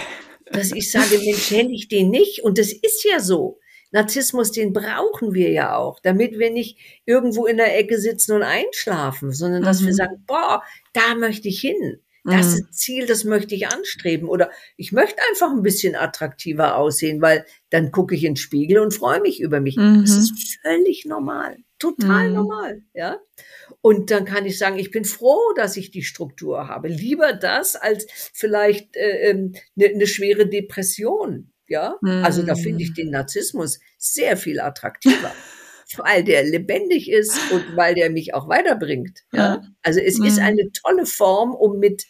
dass ich sage, Mensch, hätte ich den nicht. Und das ist ja so. Narzissmus, den brauchen wir ja auch, damit wir nicht irgendwo in der Ecke sitzen und einschlafen, sondern dass mhm. wir sagen, boah, da möchte ich hin. Das mhm. Ziel, das möchte ich anstreben. Oder ich möchte einfach ein bisschen attraktiver aussehen, weil dann gucke ich in den Spiegel und freue mich über mich. Mhm. Das ist völlig normal. Total mhm. normal, ja. Und dann kann ich sagen, ich bin froh, dass ich die Struktur habe. Lieber das als vielleicht äh, eine ähm, ne schwere Depression, ja. Mhm. Also da finde ich mhm. den Narzissmus sehr viel attraktiver. <laughs> weil der lebendig ist und weil der mich auch weiterbringt. Ja? Also es ist mhm. eine tolle Form, um mit,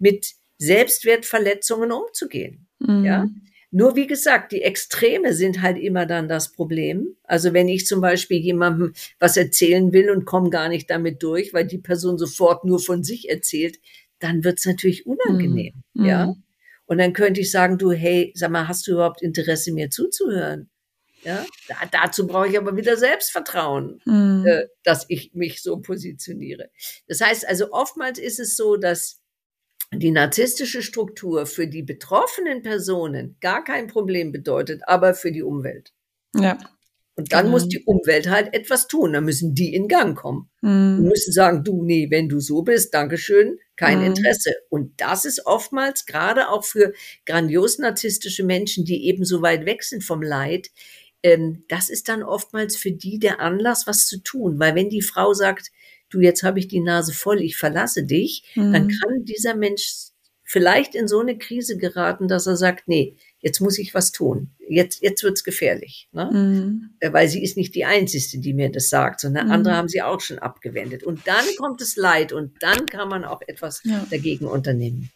mit Selbstwertverletzungen umzugehen. Ja? Nur wie gesagt, die Extreme sind halt immer dann das Problem. Also wenn ich zum Beispiel jemandem was erzählen will und komme gar nicht damit durch, weil die Person sofort nur von sich erzählt, dann wird's natürlich unangenehm, mhm. ja. Und dann könnte ich sagen, du, hey, sag mal, hast du überhaupt Interesse, mir zuzuhören? Ja, da, dazu brauche ich aber wieder Selbstvertrauen, mhm. äh, dass ich mich so positioniere. Das heißt also, oftmals ist es so, dass die narzisstische Struktur für die betroffenen Personen gar kein Problem bedeutet, aber für die Umwelt. Ja. Und dann mhm. muss die Umwelt halt etwas tun. Dann müssen die in Gang kommen. Mhm. Und müssen sagen, du, nee, wenn du so bist, Dankeschön, kein mhm. Interesse. Und das ist oftmals gerade auch für grandios narzisstische Menschen, die eben so weit weg sind vom Leid, ähm, das ist dann oftmals für die der Anlass, was zu tun. Weil wenn die Frau sagt, du, jetzt habe ich die Nase voll, ich verlasse dich, mhm. dann kann dieser Mensch vielleicht in so eine Krise geraten, dass er sagt, nee, jetzt muss ich was tun. Jetzt, jetzt wird's gefährlich. Ne? Mhm. Äh, weil sie ist nicht die Einzige, die mir das sagt, sondern mhm. andere haben sie auch schon abgewendet. Und dann kommt es Leid und dann kann man auch etwas ja. dagegen unternehmen.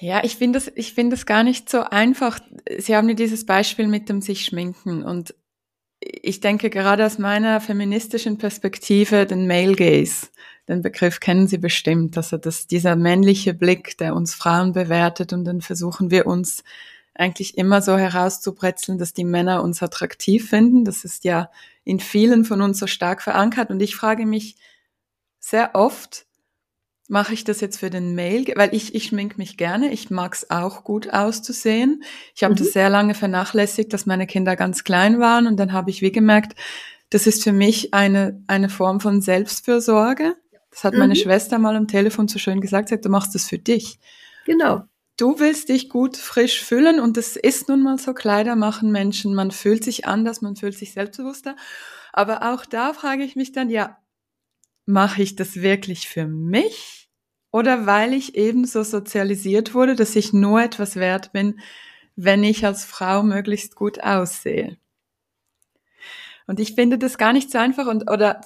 Ja, ich finde es, ich finde es gar nicht so einfach. Sie haben ja dieses Beispiel mit dem sich schminken und ich denke gerade aus meiner feministischen Perspektive den Male Gaze, den Begriff kennen Sie bestimmt, also das, dieser männliche Blick, der uns Frauen bewertet und dann versuchen wir uns eigentlich immer so herauszubrezeln, dass die Männer uns attraktiv finden. Das ist ja in vielen von uns so stark verankert und ich frage mich sehr oft, mache ich das jetzt für den Mail, weil ich, ich schmink mich gerne, ich mag's auch gut auszusehen. Ich habe mhm. das sehr lange vernachlässigt, dass meine Kinder ganz klein waren und dann habe ich wie gemerkt, das ist für mich eine, eine Form von Selbstfürsorge. Das hat mhm. meine Schwester mal am Telefon so schön gesagt, sagt, du machst das für dich. Genau. Du willst dich gut frisch fühlen und es ist nun mal so, Kleider machen Menschen, man fühlt sich anders, man fühlt sich selbstbewusster. Aber auch da frage ich mich dann, ja, mache ich das wirklich für mich oder weil ich eben so sozialisiert wurde, dass ich nur etwas wert bin, wenn ich als Frau möglichst gut aussehe. Und ich finde das gar nicht so einfach und oder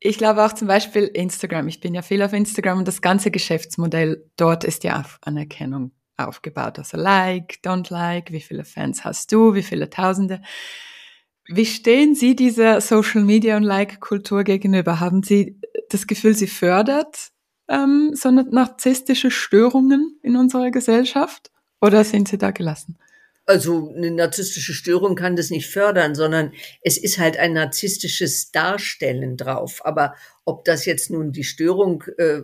ich glaube auch zum Beispiel Instagram. Ich bin ja viel auf Instagram und das ganze Geschäftsmodell dort ist ja auf Anerkennung aufgebaut. Also like, don't like, wie viele Fans hast du, wie viele Tausende. Wie stehen Sie dieser Social Media und Like-Kultur gegenüber? Haben Sie das Gefühl, sie fördert ähm, so narzisstische Störungen in unserer Gesellschaft? Oder sind Sie da gelassen? Also eine narzisstische Störung kann das nicht fördern, sondern es ist halt ein narzisstisches Darstellen drauf. Aber ob das jetzt nun die Störung äh,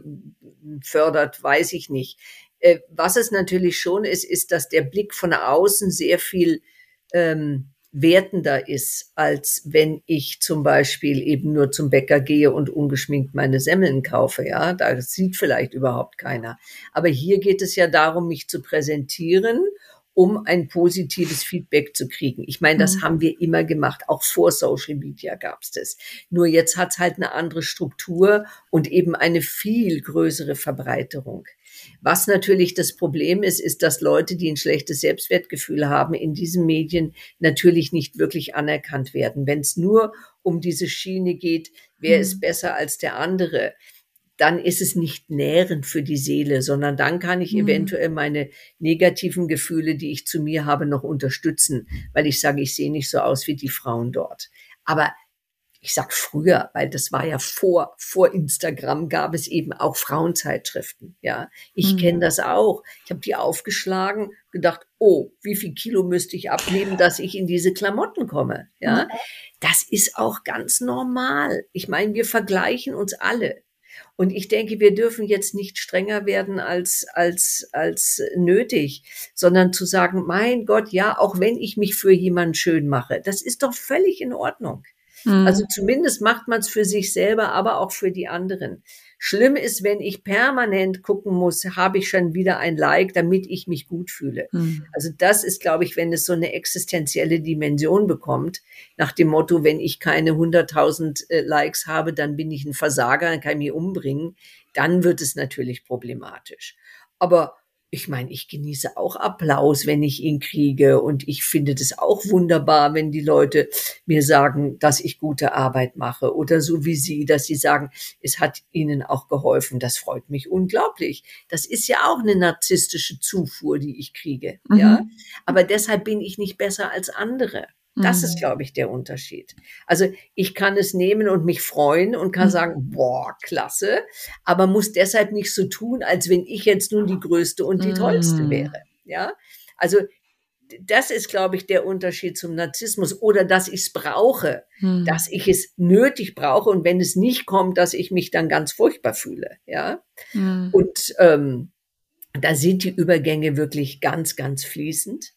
fördert, weiß ich nicht. Äh, was es natürlich schon ist, ist, dass der Blick von außen sehr viel ähm, wertender ist, als wenn ich zum Beispiel eben nur zum Bäcker gehe und ungeschminkt meine Semmeln kaufe. Ja, da sieht vielleicht überhaupt keiner. Aber hier geht es ja darum, mich zu präsentieren um ein positives Feedback zu kriegen. Ich meine, das mhm. haben wir immer gemacht, auch vor Social Media gab es das. Nur jetzt hat es halt eine andere Struktur und eben eine viel größere Verbreiterung. Was natürlich das Problem ist, ist, dass Leute, die ein schlechtes Selbstwertgefühl haben, in diesen Medien natürlich nicht wirklich anerkannt werden. Wenn es nur um diese Schiene geht, wer mhm. ist besser als der andere, dann ist es nicht nährend für die Seele, sondern dann kann ich mhm. eventuell meine negativen Gefühle, die ich zu mir habe, noch unterstützen, weil ich sage, ich sehe nicht so aus wie die Frauen dort. Aber ich sag früher, weil das war ja vor, vor Instagram gab es eben auch Frauenzeitschriften. Ja, ich mhm. kenne das auch. Ich habe die aufgeschlagen, gedacht, oh, wie viel Kilo müsste ich abnehmen, dass ich in diese Klamotten komme? Ja, mhm. das ist auch ganz normal. Ich meine, wir vergleichen uns alle. Und ich denke, wir dürfen jetzt nicht strenger werden als, als, als nötig, sondern zu sagen, mein Gott, ja, auch wenn ich mich für jemanden schön mache, das ist doch völlig in Ordnung. Mhm. Also zumindest macht man es für sich selber, aber auch für die anderen. Schlimm ist, wenn ich permanent gucken muss, habe ich schon wieder ein Like, damit ich mich gut fühle. Mhm. Also das ist, glaube ich, wenn es so eine existenzielle Dimension bekommt, nach dem Motto, wenn ich keine 100.000 äh, Likes habe, dann bin ich ein Versager, dann kann ich mich umbringen, dann wird es natürlich problematisch. Aber ich meine, ich genieße auch Applaus, wenn ich ihn kriege und ich finde das auch wunderbar, wenn die Leute mir sagen, dass ich gute Arbeit mache oder so wie Sie, dass Sie sagen, es hat Ihnen auch geholfen. Das freut mich unglaublich. Das ist ja auch eine narzisstische Zufuhr, die ich kriege. Mhm. Ja, aber deshalb bin ich nicht besser als andere. Das ist, mhm. glaube ich, der Unterschied. Also ich kann es nehmen und mich freuen und kann mhm. sagen, boah, klasse, aber muss deshalb nicht so tun, als wenn ich jetzt nun die Größte und die Tollste mhm. wäre. Ja, also das ist, glaube ich, der Unterschied zum Narzissmus oder dass ich es brauche, hm. dass ich es nötig brauche und wenn es nicht kommt, dass ich mich dann ganz furchtbar fühle. Ja, hm. und ähm, da sind die Übergänge wirklich ganz, ganz fließend.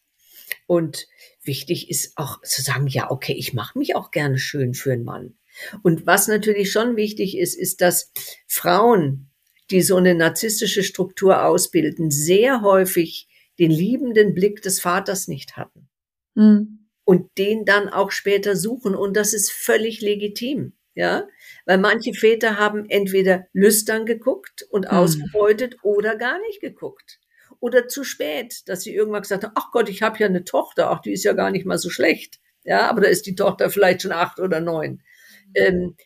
Und wichtig ist auch zu sagen, ja, okay, ich mache mich auch gerne schön für einen Mann. Und was natürlich schon wichtig ist, ist, dass Frauen, die so eine narzisstische Struktur ausbilden, sehr häufig den liebenden Blick des Vaters nicht hatten. Mhm. Und den dann auch später suchen. Und das ist völlig legitim. Ja, weil manche Väter haben entweder lüstern geguckt und mhm. ausgebeutet oder gar nicht geguckt. Oder zu spät, dass sie irgendwann gesagt haben, ach Gott, ich habe ja eine Tochter, ach, die ist ja gar nicht mal so schlecht. Ja, aber da ist die Tochter vielleicht schon acht oder neun. Mhm. Ähm,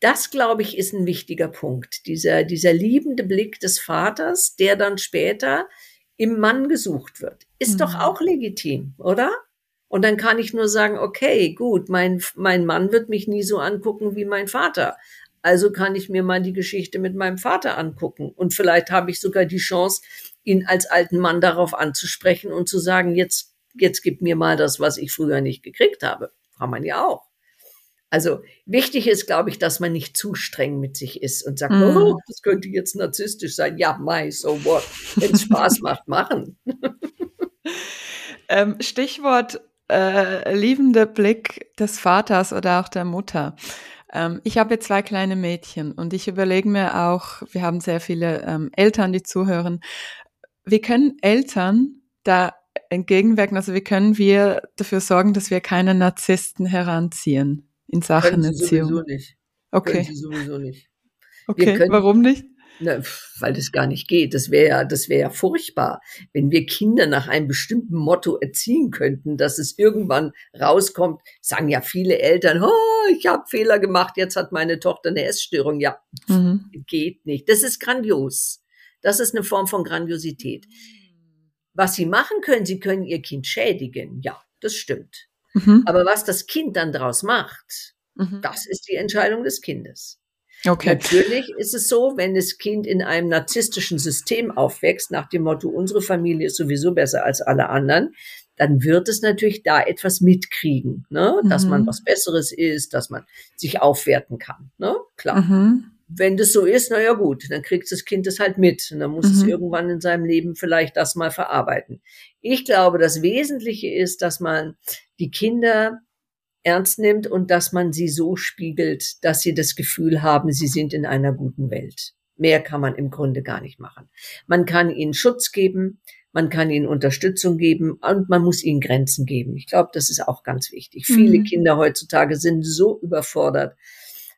das, glaube ich, ist ein wichtiger Punkt. Dieser, dieser liebende Blick des Vaters, der dann später im Mann gesucht wird. Ist mhm. doch auch legitim, oder? Und dann kann ich nur sagen, okay, gut, mein, mein Mann wird mich nie so angucken wie mein Vater. Also kann ich mir mal die Geschichte mit meinem Vater angucken. Und vielleicht habe ich sogar die Chance, ihn als alten Mann darauf anzusprechen und zu sagen, jetzt, jetzt gib mir mal das, was ich früher nicht gekriegt habe. Kann man ja auch. Also wichtig ist, glaube ich, dass man nicht zu streng mit sich ist und sagt, mm. oh, das könnte jetzt narzisstisch sein. Ja, mai, so what. Wenn es Spaß <laughs> macht, machen. ähm, Stichwort äh, liebender Blick des Vaters oder auch der Mutter. Ähm, ich habe zwei kleine Mädchen und ich überlege mir auch, wir haben sehr viele ähm, Eltern, die zuhören, wie können Eltern da entgegenwirken, also wie können wir dafür sorgen, dass wir keine Narzissten heranziehen? in Sachen Erziehung? Sowieso nicht. Okay. Sowieso nicht. Okay, können, warum nicht? Na, weil das gar nicht geht. Das wäre ja, das wäre ja furchtbar, wenn wir Kinder nach einem bestimmten Motto erziehen könnten, dass es irgendwann rauskommt. Sagen ja viele Eltern, oh, ich habe Fehler gemacht, jetzt hat meine Tochter eine Essstörung. Ja, mhm. geht nicht. Das ist grandios. Das ist eine Form von Grandiosität. Was sie machen können, sie können ihr Kind schädigen. Ja, das stimmt. Mhm. Aber was das Kind dann daraus macht, mhm. das ist die Entscheidung des Kindes. Okay. Natürlich ist es so, wenn das Kind in einem narzisstischen System aufwächst, nach dem Motto, unsere Familie ist sowieso besser als alle anderen, dann wird es natürlich da etwas mitkriegen, ne? dass mhm. man was Besseres ist, dass man sich aufwerten kann. Ne? Klar. Mhm wenn das so ist, naja gut, dann kriegt das Kind es halt mit und dann muss mhm. es irgendwann in seinem Leben vielleicht das mal verarbeiten. Ich glaube, das Wesentliche ist, dass man die Kinder ernst nimmt und dass man sie so spiegelt, dass sie das Gefühl haben, sie sind in einer guten Welt. Mehr kann man im Grunde gar nicht machen. Man kann ihnen Schutz geben, man kann ihnen Unterstützung geben und man muss ihnen Grenzen geben. Ich glaube, das ist auch ganz wichtig. Mhm. Viele Kinder heutzutage sind so überfordert,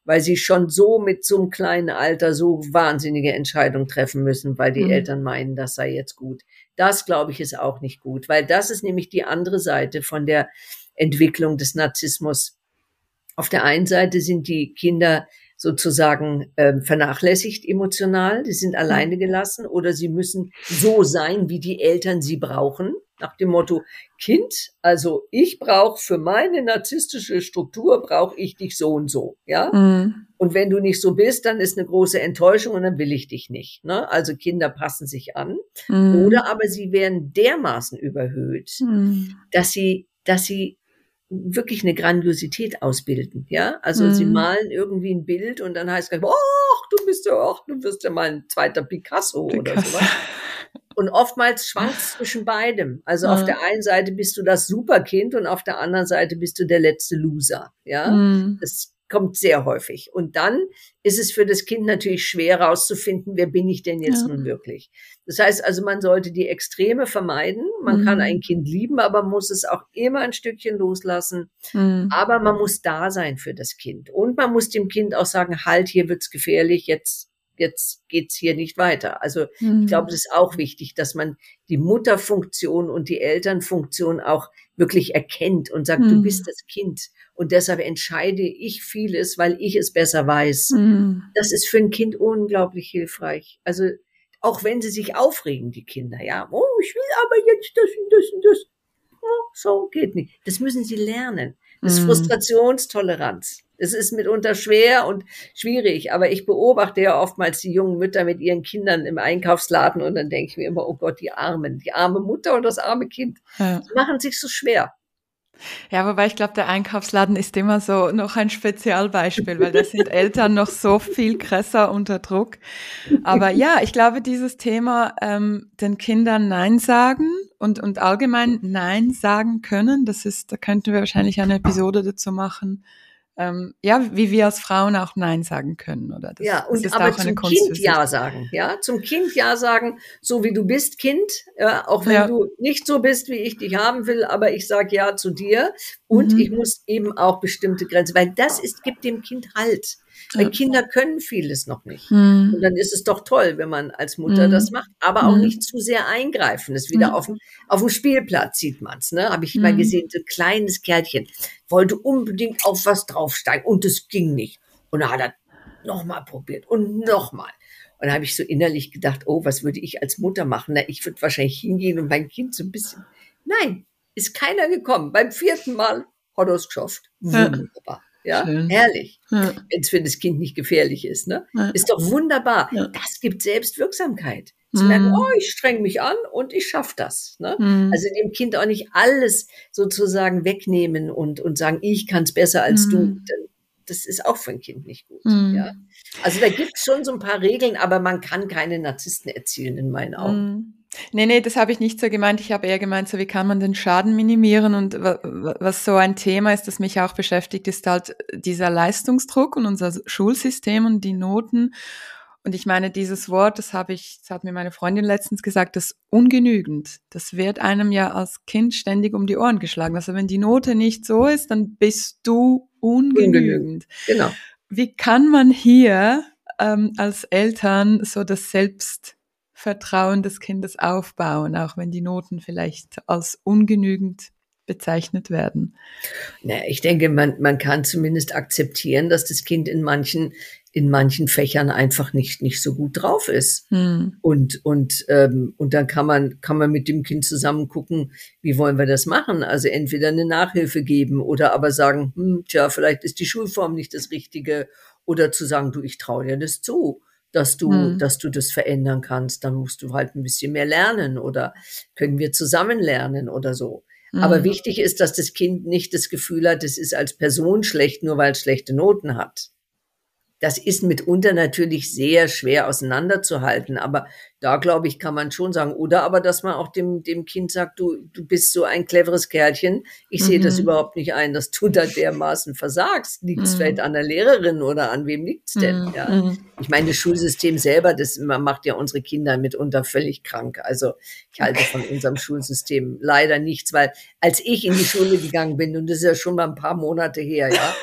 weil sie schon so mit so einem kleinen Alter so wahnsinnige Entscheidungen treffen müssen, weil die mhm. Eltern meinen, das sei jetzt gut. Das, glaube ich, ist auch nicht gut, weil das ist nämlich die andere Seite von der Entwicklung des Narzissmus. Auf der einen Seite sind die Kinder sozusagen äh, vernachlässigt emotional, die sind alleine gelassen oder sie müssen so sein, wie die Eltern sie brauchen nach dem Motto, Kind, also ich brauche für meine narzisstische Struktur, brauche ich dich so und so, ja. Mhm. Und wenn du nicht so bist, dann ist eine große Enttäuschung und dann will ich dich nicht. Ne? Also Kinder passen sich an. Mhm. Oder aber sie werden dermaßen überhöht, mhm. dass sie, dass sie wirklich eine Grandiosität ausbilden, ja. Also sie mhm. malen irgendwie ein Bild und dann heißt es, oh, du bist ja, oh, du wirst ja mal ein zweiter Picasso, Picasso. oder sowas. Und oftmals schwankst zwischen beidem. Also ja. auf der einen Seite bist du das Superkind und auf der anderen Seite bist du der letzte Loser. Ja, mhm. das kommt sehr häufig. Und dann ist es für das Kind natürlich schwer herauszufinden, wer bin ich denn jetzt ja. nun wirklich. Das heißt also, man sollte die Extreme vermeiden. Man mhm. kann ein Kind lieben, aber muss es auch immer ein Stückchen loslassen. Mhm. Aber man muss da sein für das Kind. Und man muss dem Kind auch sagen, halt, hier wird's gefährlich, jetzt jetzt geht's hier nicht weiter. Also mhm. ich glaube, es ist auch wichtig, dass man die Mutterfunktion und die Elternfunktion auch wirklich erkennt und sagt, mhm. du bist das Kind und deshalb entscheide ich vieles, weil ich es besser weiß. Mhm. Das ist für ein Kind unglaublich hilfreich. Also auch wenn sie sich aufregen, die Kinder, ja, oh, ich will aber jetzt das und das und das. Oh, so geht nicht. Das müssen sie lernen. Das ist mhm. Frustrationstoleranz. Es ist mitunter schwer und schwierig, aber ich beobachte ja oftmals die jungen Mütter mit ihren Kindern im Einkaufsladen und dann denke ich mir immer, oh Gott, die Armen, die arme Mutter und das arme Kind, ja. machen sich so schwer. Ja, wobei ich glaube, der Einkaufsladen ist immer so noch ein Spezialbeispiel, weil da sind <laughs> Eltern noch so viel krasser unter Druck. Aber ja, ich glaube, dieses Thema, ähm, den Kindern Nein sagen und, und allgemein Nein sagen können, das ist, da könnten wir wahrscheinlich eine Episode dazu machen, ähm, ja, wie wir als Frauen auch Nein sagen können, oder? Das, ja, und aber zum Kind Ja sagen, ja, zum Kind Ja sagen, so wie du bist, Kind, ja, auch wenn ja. du nicht so bist, wie ich dich haben will, aber ich sage Ja zu dir und mhm. ich muss eben auch bestimmte Grenzen, weil das ist, gibt dem Kind Halt. Weil Kinder können vieles noch nicht. Mhm. Und dann ist es doch toll, wenn man als Mutter mhm. das macht, aber auch mhm. nicht zu sehr eingreifen. Das ist wieder auf, dem, auf dem Spielplatz sieht man's. Ne? Habe ich mal mhm. gesehen, so ein kleines Kerlchen wollte unbedingt auf was draufsteigen und es ging nicht. Und dann hat er nochmal probiert und nochmal. Und da habe ich so innerlich gedacht, oh, was würde ich als Mutter machen? Na, ich würde wahrscheinlich hingehen und mein Kind so ein bisschen. Nein, ist keiner gekommen. Beim vierten Mal hat er es geschafft. Wunderbar. Ja, Schön. herrlich. Ja. Wenn es für das Kind nicht gefährlich ist. Ne? Ja. Ist doch wunderbar. Ja. Das gibt Selbstwirksamkeit. Zu mhm. merken, oh, ich streng mich an und ich schaffe das. Ne? Mhm. Also dem Kind auch nicht alles sozusagen wegnehmen und, und sagen, ich kann es besser als mhm. du. Das ist auch für ein Kind nicht gut. Mhm. Ja? Also da gibt es schon so ein paar Regeln, aber man kann keine Narzissten erzielen in meinen Augen. Nee, nee, das habe ich nicht so gemeint. Ich habe eher gemeint, so wie kann man den Schaden minimieren und was so ein Thema ist, das mich auch beschäftigt, ist halt dieser Leistungsdruck und unser Schulsystem und die Noten. Und ich meine, dieses Wort, das habe ich, das hat mir meine Freundin letztens gesagt, das ungenügend. Das wird einem ja als Kind ständig um die Ohren geschlagen. Also wenn die Note nicht so ist, dann bist du ungenügend. ungenügend. Genau. Wie kann man hier ähm, als Eltern so das Selbst Vertrauen des Kindes aufbauen, auch wenn die Noten vielleicht als ungenügend bezeichnet werden? Na, ich denke, man, man kann zumindest akzeptieren, dass das Kind in manchen in manchen Fächern einfach nicht nicht so gut drauf ist hm. und und ähm, und dann kann man kann man mit dem Kind zusammen gucken, wie wollen wir das machen? Also entweder eine Nachhilfe geben oder aber sagen, hm, tja, vielleicht ist die Schulform nicht das Richtige oder zu sagen, du, ich traue dir das zu dass du, hm. dass du das verändern kannst. Dann musst du halt ein bisschen mehr lernen oder können wir zusammen lernen oder so. Hm. Aber wichtig ist, dass das Kind nicht das Gefühl hat, es ist als Person schlecht, nur weil es schlechte Noten hat. Das ist mitunter natürlich sehr schwer auseinanderzuhalten, aber da glaube ich, kann man schon sagen. Oder aber, dass man auch dem, dem Kind sagt, du, du bist so ein cleveres Kerlchen. Ich mhm. sehe das mhm. überhaupt nicht ein, dass du da dermaßen versagst. Liegt es mhm. vielleicht an der Lehrerin oder an wem liegt's denn? Mhm. Ja. Mhm. Ich meine, das Schulsystem selber, das man macht ja unsere Kinder mitunter völlig krank. Also ich halte von unserem Schulsystem leider nichts, weil als ich in die Schule gegangen bin, und das ist ja schon mal ein paar Monate her, ja,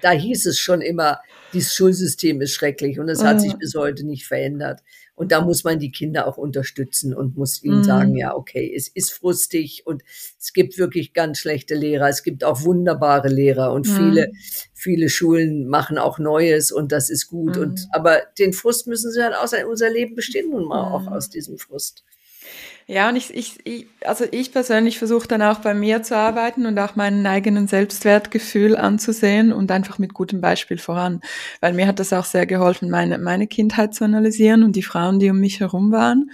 da hieß es schon immer, dieses Schulsystem ist schrecklich und es hat sich bis heute nicht verändert. Und da muss man die Kinder auch unterstützen und muss ihnen mhm. sagen, ja, okay, es ist frustig und es gibt wirklich ganz schlechte Lehrer. Es gibt auch wunderbare Lehrer und mhm. viele, viele Schulen machen auch Neues und das ist gut. Mhm. Und, aber den Frust müssen sie halt aus, unser Leben besteht nun mal auch mhm. aus diesem Frust. Ja, und ich, ich, ich also ich persönlich versuche dann auch bei mir zu arbeiten und auch meinen eigenen Selbstwertgefühl anzusehen und einfach mit gutem Beispiel voran. Weil mir hat das auch sehr geholfen, meine, meine Kindheit zu analysieren und die Frauen, die um mich herum waren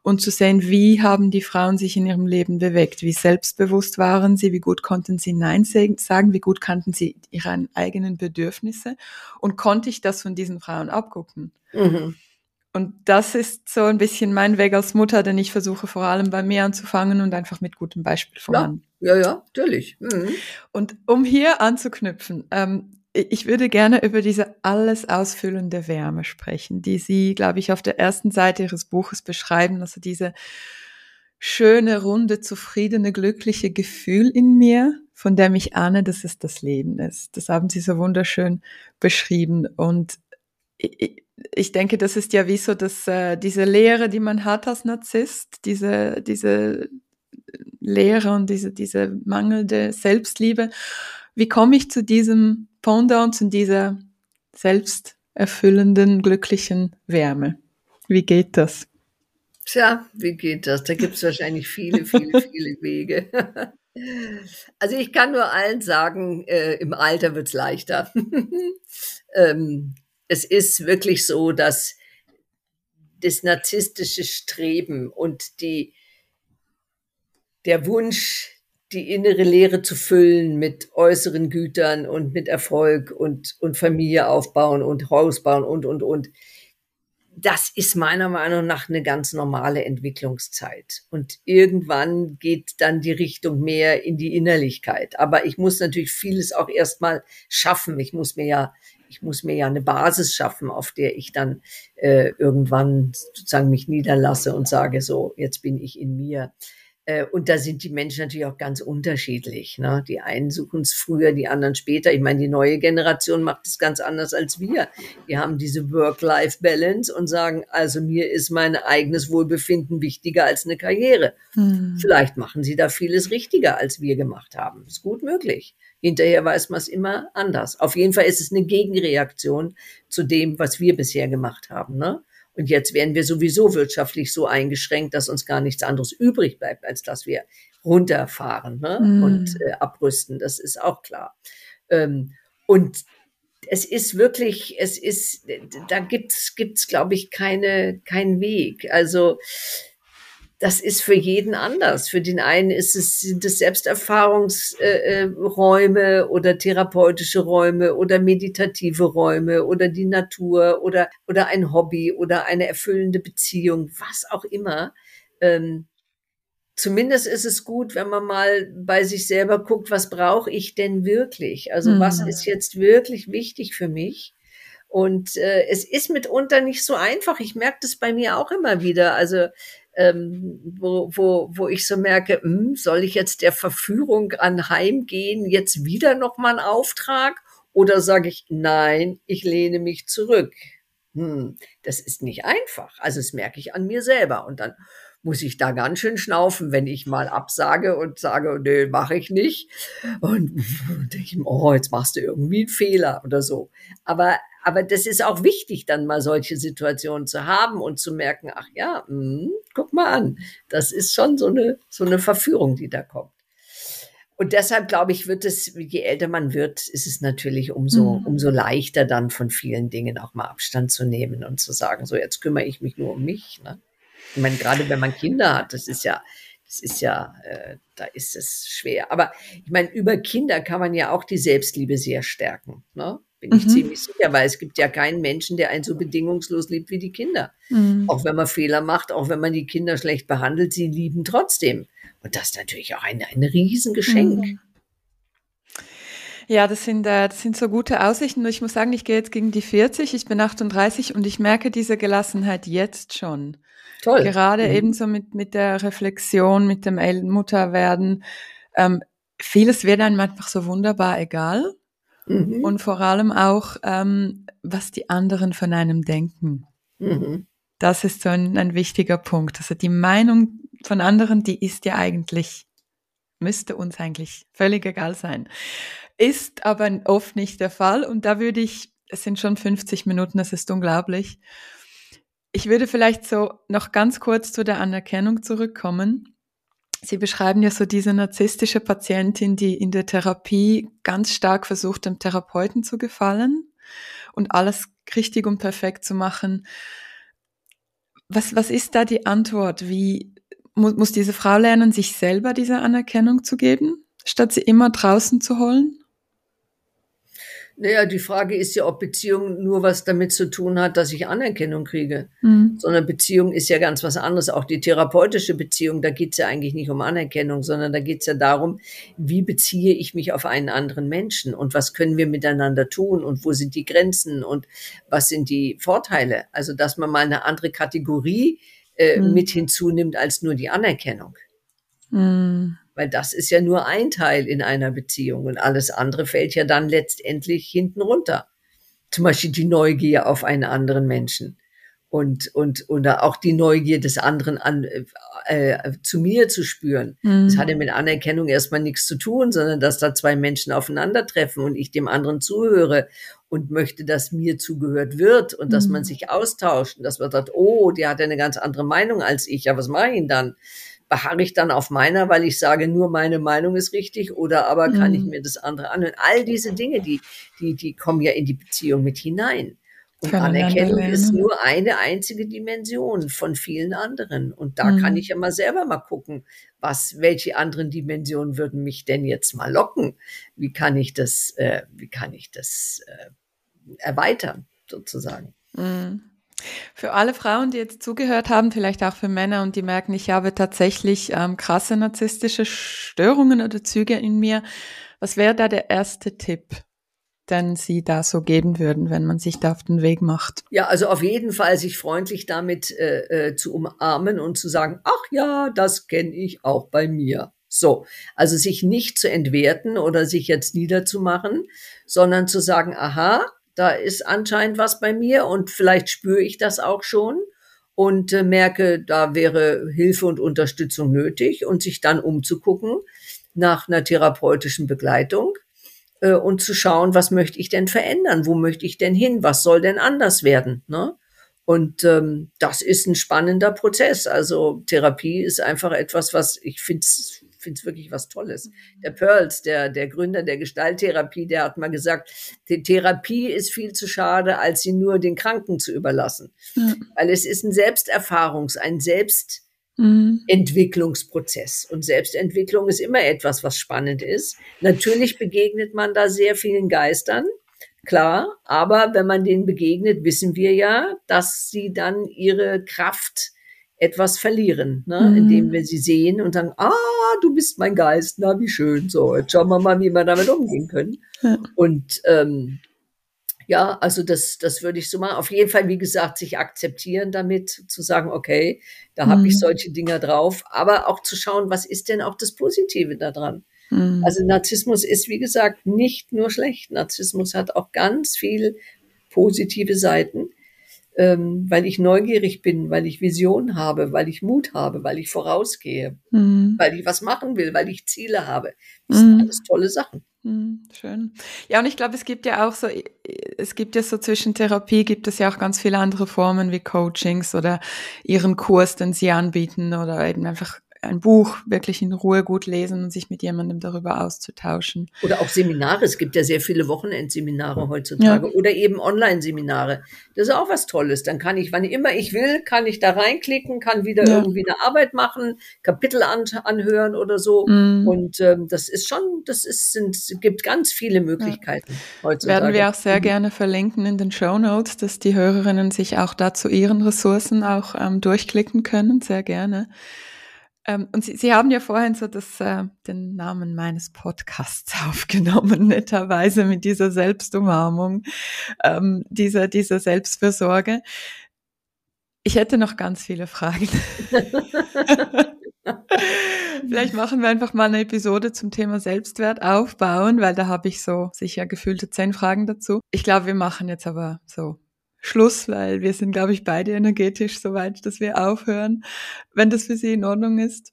und zu sehen, wie haben die Frauen sich in ihrem Leben bewegt, wie selbstbewusst waren sie, wie gut konnten sie Nein sagen, wie gut kannten sie ihre eigenen Bedürfnisse und konnte ich das von diesen Frauen abgucken. Mhm. Und das ist so ein bisschen mein Weg als Mutter, denn ich versuche vor allem bei mir anzufangen und einfach mit gutem Beispiel voran. Ja, ja, ja natürlich. Mhm. Und um hier anzuknüpfen, ähm, ich würde gerne über diese alles ausfüllende Wärme sprechen, die Sie, glaube ich, auf der ersten Seite Ihres Buches beschreiben. Also diese schöne, runde, zufriedene, glückliche Gefühl in mir, von dem ich ahne, dass es das Leben ist. Das haben Sie so wunderschön beschrieben. Und ich, ich denke, das ist ja wie so, dass äh, diese Lehre, die man hat als Narzisst, diese, diese Lehre und diese, diese mangelnde Selbstliebe, wie komme ich zu diesem Pendant, zu dieser selbsterfüllenden, glücklichen Wärme? Wie geht das? Tja, wie geht das? Da gibt es wahrscheinlich viele, viele, <laughs> viele Wege. Also ich kann nur allen sagen, äh, im Alter wird's leichter. <laughs> ähm, es ist wirklich so, dass das narzisstische Streben und die, der Wunsch, die innere Leere zu füllen mit äußeren Gütern und mit Erfolg und, und Familie aufbauen und Haus bauen und, und, und. das ist meiner Meinung nach eine ganz normale Entwicklungszeit. Und irgendwann geht dann die Richtung mehr in die Innerlichkeit. Aber ich muss natürlich vieles auch erstmal schaffen. Ich muss mir ja, ich muss mir ja eine Basis schaffen, auf der ich dann äh, irgendwann sozusagen mich niederlasse und sage, so, jetzt bin ich in mir. Äh, und da sind die Menschen natürlich auch ganz unterschiedlich. Ne? Die einen suchen es früher, die anderen später. Ich meine, die neue Generation macht es ganz anders als wir. Die haben diese Work-Life-Balance und sagen, also mir ist mein eigenes Wohlbefinden wichtiger als eine Karriere. Hm. Vielleicht machen sie da vieles richtiger, als wir gemacht haben. Ist gut möglich. Hinterher weiß man es immer anders. Auf jeden Fall ist es eine Gegenreaktion zu dem, was wir bisher gemacht haben. Ne? Und jetzt werden wir sowieso wirtschaftlich so eingeschränkt, dass uns gar nichts anderes übrig bleibt, als dass wir runterfahren ne? Mm. und äh, abrüsten. Das ist auch klar. Ähm, und es ist wirklich, es ist, da gibt's, gibt's, glaube ich, keine, keinen Weg. Also das ist für jeden anders. Für den einen ist es, sind es Selbsterfahrungsräume äh, oder therapeutische Räume oder meditative Räume oder die Natur oder, oder ein Hobby oder eine erfüllende Beziehung, was auch immer. Ähm, zumindest ist es gut, wenn man mal bei sich selber guckt, was brauche ich denn wirklich? Also mhm. was ist jetzt wirklich wichtig für mich? Und äh, es ist mitunter nicht so einfach. Ich merke das bei mir auch immer wieder. Also ähm, wo, wo, wo ich so merke, hm, soll ich jetzt der Verführung anheimgehen, jetzt wieder nochmal einen Auftrag? Oder sage ich, nein, ich lehne mich zurück? Hm, das ist nicht einfach. Also das merke ich an mir selber. Und dann muss ich da ganz schön schnaufen, wenn ich mal absage und sage, nee, mache ich nicht. Und, und <laughs> denke ich, oh, jetzt machst du irgendwie einen Fehler oder so. Aber aber das ist auch wichtig, dann mal solche Situationen zu haben und zu merken, ach ja, mh, hm, guck mal an, das ist schon so eine, so eine Verführung, die da kommt. Und deshalb glaube ich, wird es, je älter man wird, ist es natürlich umso, mhm. umso leichter dann von vielen Dingen auch mal Abstand zu nehmen und zu sagen, so jetzt kümmere ich mich nur um mich. Ne? Ich meine, gerade wenn man Kinder hat, das ist ja, das ist ja, äh, da ist es schwer. Aber ich meine, über Kinder kann man ja auch die Selbstliebe sehr stärken. Ne? Bin ich mhm. ziemlich sicher, weil es gibt ja keinen Menschen, der einen so bedingungslos liebt wie die Kinder. Mhm. Auch wenn man Fehler macht, auch wenn man die Kinder schlecht behandelt, sie lieben trotzdem. Und das ist natürlich auch ein, ein Riesengeschenk. Mhm. Ja, das sind, äh, das sind so gute Aussichten. Ich muss sagen, ich gehe jetzt gegen die 40, ich bin 38 und ich merke diese Gelassenheit jetzt schon. Toll. Gerade mhm. ebenso mit, mit der Reflexion, mit dem Mutterwerden. Ähm, vieles wird einem einfach so wunderbar egal. Mhm. Und vor allem auch, ähm, was die anderen von einem denken. Mhm. Das ist so ein, ein wichtiger Punkt. Also die Meinung von anderen, die ist ja eigentlich, müsste uns eigentlich völlig egal sein. Ist aber oft nicht der Fall. Und da würde ich, es sind schon 50 Minuten, das ist unglaublich. Ich würde vielleicht so noch ganz kurz zu der Anerkennung zurückkommen. Sie beschreiben ja so diese narzisstische Patientin, die in der Therapie ganz stark versucht, dem Therapeuten zu gefallen und alles richtig und perfekt zu machen. Was, was ist da die Antwort? Wie mu muss diese Frau lernen, sich selber diese Anerkennung zu geben, statt sie immer draußen zu holen? Naja, die Frage ist ja, ob Beziehung nur was damit zu tun hat, dass ich Anerkennung kriege. Mhm. Sondern Beziehung ist ja ganz was anderes. Auch die therapeutische Beziehung, da geht's ja eigentlich nicht um Anerkennung, sondern da geht's ja darum, wie beziehe ich mich auf einen anderen Menschen und was können wir miteinander tun und wo sind die Grenzen und was sind die Vorteile. Also, dass man mal eine andere Kategorie äh, mhm. mit hinzunimmt als nur die Anerkennung. Mhm. Weil das ist ja nur ein Teil in einer Beziehung und alles andere fällt ja dann letztendlich hinten runter. Zum Beispiel die Neugier auf einen anderen Menschen und, und, oder auch die Neugier des anderen an, äh, äh, zu mir zu spüren. Mhm. Das hat ja mit Anerkennung erstmal nichts zu tun, sondern dass da zwei Menschen aufeinandertreffen und ich dem anderen zuhöre und möchte, dass mir zugehört wird und mhm. dass man sich austauscht und dass man sagt, oh, der hat eine ganz andere Meinung als ich, ja, was mache ich denn dann? Beharre ich dann auf meiner, weil ich sage, nur meine Meinung ist richtig oder aber kann mhm. ich mir das andere anhören? All diese Dinge, die, die, die kommen ja in die Beziehung mit hinein. Und Anerkennung ist nur eine einzige Dimension von vielen anderen. Und da mhm. kann ich ja mal selber mal gucken, was, welche anderen Dimensionen würden mich denn jetzt mal locken? Wie kann ich das, äh, wie kann ich das äh, erweitern, sozusagen? Mhm. Für alle Frauen, die jetzt zugehört haben, vielleicht auch für Männer und die merken, ich habe tatsächlich ähm, krasse narzisstische Störungen oder Züge in mir, was wäre da der erste Tipp? den Sie da so geben würden, wenn man sich da auf den Weg macht? Ja, also auf jeden Fall sich freundlich damit äh, äh, zu umarmen und zu sagen, ach ja, das kenne ich auch bei mir. So, also sich nicht zu entwerten oder sich jetzt niederzumachen, sondern zu sagen, aha, da ist anscheinend was bei mir und vielleicht spüre ich das auch schon und äh, merke, da wäre Hilfe und Unterstützung nötig und sich dann umzugucken nach einer therapeutischen Begleitung äh, und zu schauen, was möchte ich denn verändern, wo möchte ich denn hin, was soll denn anders werden. Ne? Und ähm, das ist ein spannender Prozess. Also Therapie ist einfach etwas, was ich finde finde es wirklich was Tolles. Der Pearls, der, der Gründer der Gestalttherapie, der hat mal gesagt, die Therapie ist viel zu schade, als sie nur den Kranken zu überlassen. Mhm. Weil es ist ein Selbsterfahrungs-, ein Selbst, Mhm. Entwicklungsprozess. Und Selbstentwicklung ist immer etwas, was spannend ist. Natürlich begegnet man da sehr vielen Geistern, klar, aber wenn man denen begegnet, wissen wir ja, dass sie dann ihre Kraft etwas verlieren, ne? Mhm. indem wir sie sehen und sagen, ah, du bist mein Geist, na wie schön, so, jetzt schauen wir mal, wie wir damit umgehen können. Ja. Und ähm, ja, also das, das würde ich so machen. Auf jeden Fall, wie gesagt, sich akzeptieren damit, zu sagen, okay, da mhm. habe ich solche Dinger drauf, aber auch zu schauen, was ist denn auch das Positive daran? Mhm. Also Narzissmus ist, wie gesagt, nicht nur schlecht. Narzissmus hat auch ganz viel positive Seiten, ähm, weil ich neugierig bin, weil ich Vision habe, weil ich Mut habe, weil ich vorausgehe, mhm. weil ich was machen will, weil ich Ziele habe. Das sind mhm. alles tolle Sachen. Hm, schön. Ja, und ich glaube, es gibt ja auch so, es gibt ja so zwischen Therapie gibt es ja auch ganz viele andere Formen wie Coachings oder ihren Kurs, den sie anbieten oder eben einfach ein Buch wirklich in Ruhe gut lesen und sich mit jemandem darüber auszutauschen. Oder auch Seminare. Es gibt ja sehr viele Wochenendseminare heutzutage ja. oder eben Online-Seminare. Das ist auch was Tolles. Dann kann ich, wann immer ich will, kann ich da reinklicken, kann wieder ja. irgendwie eine Arbeit machen, Kapitel an, anhören oder so. Mhm. Und ähm, das ist schon, das ist, sind, gibt ganz viele Möglichkeiten ja. heutzutage. Werden wir auch sehr mhm. gerne verlinken in den Show Notes, dass die Hörerinnen sich auch dazu ihren Ressourcen auch ähm, durchklicken können. Sehr gerne. Ähm, und Sie, Sie haben ja vorhin so das, äh, den Namen meines Podcasts <laughs> aufgenommen, netterweise mit dieser Selbstumarmung, ähm, dieser, dieser Selbstfürsorge. Ich hätte noch ganz viele Fragen. <laughs> Vielleicht machen wir einfach mal eine Episode zum Thema Selbstwert aufbauen, weil da habe ich so sicher gefühlte zehn Fragen dazu. Ich glaube, wir machen jetzt aber so Schluss, weil wir sind, glaube ich, beide energetisch so weit, dass wir aufhören, wenn das für Sie in Ordnung ist.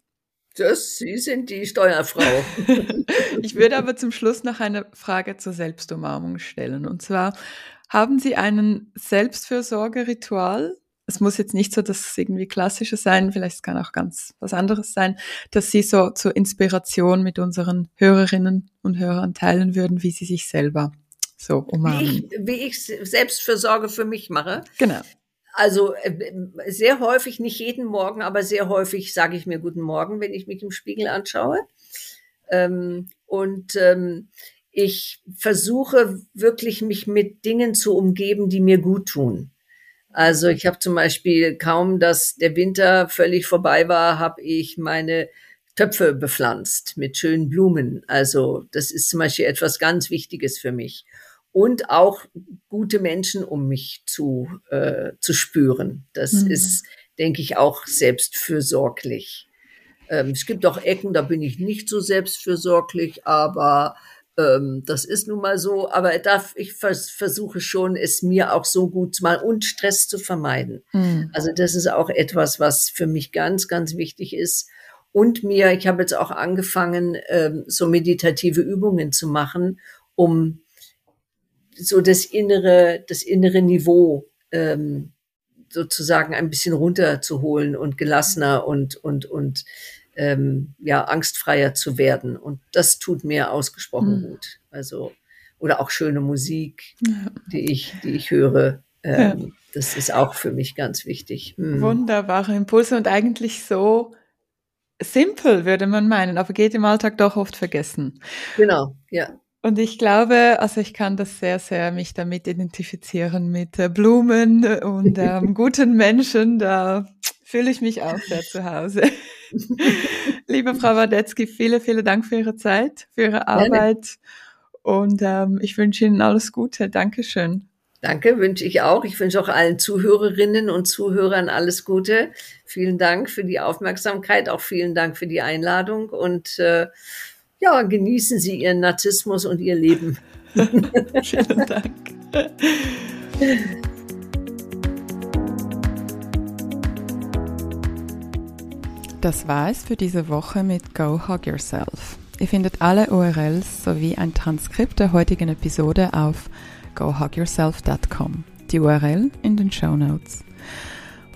Das, Sie sind die Steuerfrau. <laughs> ich würde aber zum Schluss noch eine Frage zur Selbstumarmung stellen. Und zwar, haben Sie einen Selbstfürsorgeritual? Es muss jetzt nicht so das irgendwie klassische sein, vielleicht kann auch ganz was anderes sein, dass Sie so zur Inspiration mit unseren Hörerinnen und Hörern teilen würden, wie Sie sich selber so umarmen. Wie ich, wie ich Selbstfürsorge für mich mache. Genau. Also äh, sehr häufig, nicht jeden Morgen, aber sehr häufig sage ich mir guten Morgen, wenn ich mich im Spiegel anschaue. Ähm, und ähm, ich versuche wirklich, mich mit Dingen zu umgeben, die mir gut tun. Also ich habe zum Beispiel kaum, dass der Winter völlig vorbei war, habe ich meine Töpfe bepflanzt mit schönen Blumen. Also das ist zum Beispiel etwas ganz Wichtiges für mich und auch gute Menschen um mich zu, äh, zu spüren. Das mhm. ist, denke ich, auch selbstfürsorglich. Ähm, es gibt auch Ecken, da bin ich nicht so selbstfürsorglich, aber ähm, das ist nun mal so. Aber darf, ich vers versuche schon, es mir auch so gut zu machen und Stress zu vermeiden. Mhm. Also das ist auch etwas, was für mich ganz, ganz wichtig ist. Und mir, ich habe jetzt auch angefangen, ähm, so meditative Übungen zu machen, um so das innere, das innere Niveau ähm, sozusagen ein bisschen runterzuholen und gelassener und und und ähm, ja angstfreier zu werden. Und das tut mir ausgesprochen mhm. gut. Also oder auch schöne Musik, ja. die ich die ich höre. Ähm, ja. Das ist auch für mich ganz wichtig. Mhm. Wunderbare Impulse und eigentlich so simpel würde man meinen, aber geht im Alltag doch oft vergessen. Genau, ja. Und ich glaube, also ich kann das sehr, sehr mich damit identifizieren mit äh, Blumen und ähm, <laughs> guten Menschen. Da fühle ich mich auch sehr zu Hause. <laughs> Liebe Frau Wadetzky, vielen, vielen Dank für Ihre Zeit, für Ihre Arbeit. Und ähm, ich wünsche Ihnen alles Gute. Dankeschön. Danke, wünsche ich auch. Ich wünsche auch allen Zuhörerinnen und Zuhörern alles Gute. Vielen Dank für die Aufmerksamkeit, auch vielen Dank für die Einladung und äh, ja, genießen Sie Ihren Narzissmus und Ihr Leben. <laughs> Vielen Dank. Das war es für diese Woche mit Go Hug Yourself. Ihr findet alle URLs sowie ein Transkript der heutigen Episode auf gohugyourself.com. Die URL in den Show Notes.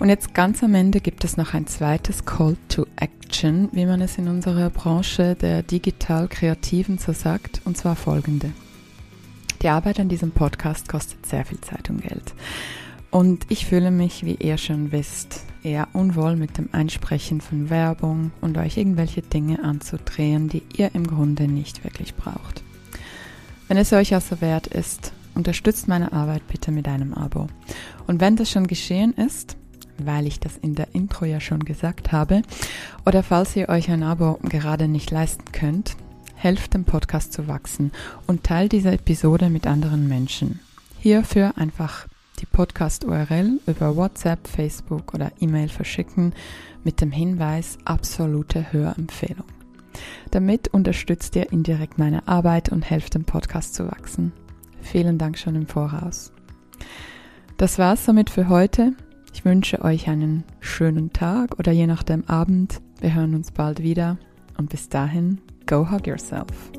Und jetzt ganz am Ende gibt es noch ein zweites Call to Action, wie man es in unserer Branche der digital-kreativen so sagt, und zwar folgende. Die Arbeit an diesem Podcast kostet sehr viel Zeit und Geld. Und ich fühle mich, wie ihr schon wisst, eher unwohl mit dem Einsprechen von Werbung und euch irgendwelche Dinge anzudrehen, die ihr im Grunde nicht wirklich braucht. Wenn es euch also wert ist, unterstützt meine Arbeit bitte mit einem Abo. Und wenn das schon geschehen ist, weil ich das in der Intro ja schon gesagt habe, oder falls ihr euch ein Abo gerade nicht leisten könnt, helft dem Podcast zu wachsen und teilt diese Episode mit anderen Menschen. Hierfür einfach die Podcast-URL über WhatsApp, Facebook oder E-Mail verschicken mit dem Hinweis absolute Hörempfehlung. Damit unterstützt ihr indirekt meine Arbeit und helft dem Podcast zu wachsen. Vielen Dank schon im Voraus. Das war's somit für heute. Ich wünsche euch einen schönen Tag oder je nachdem Abend. Wir hören uns bald wieder und bis dahin, go hug yourself.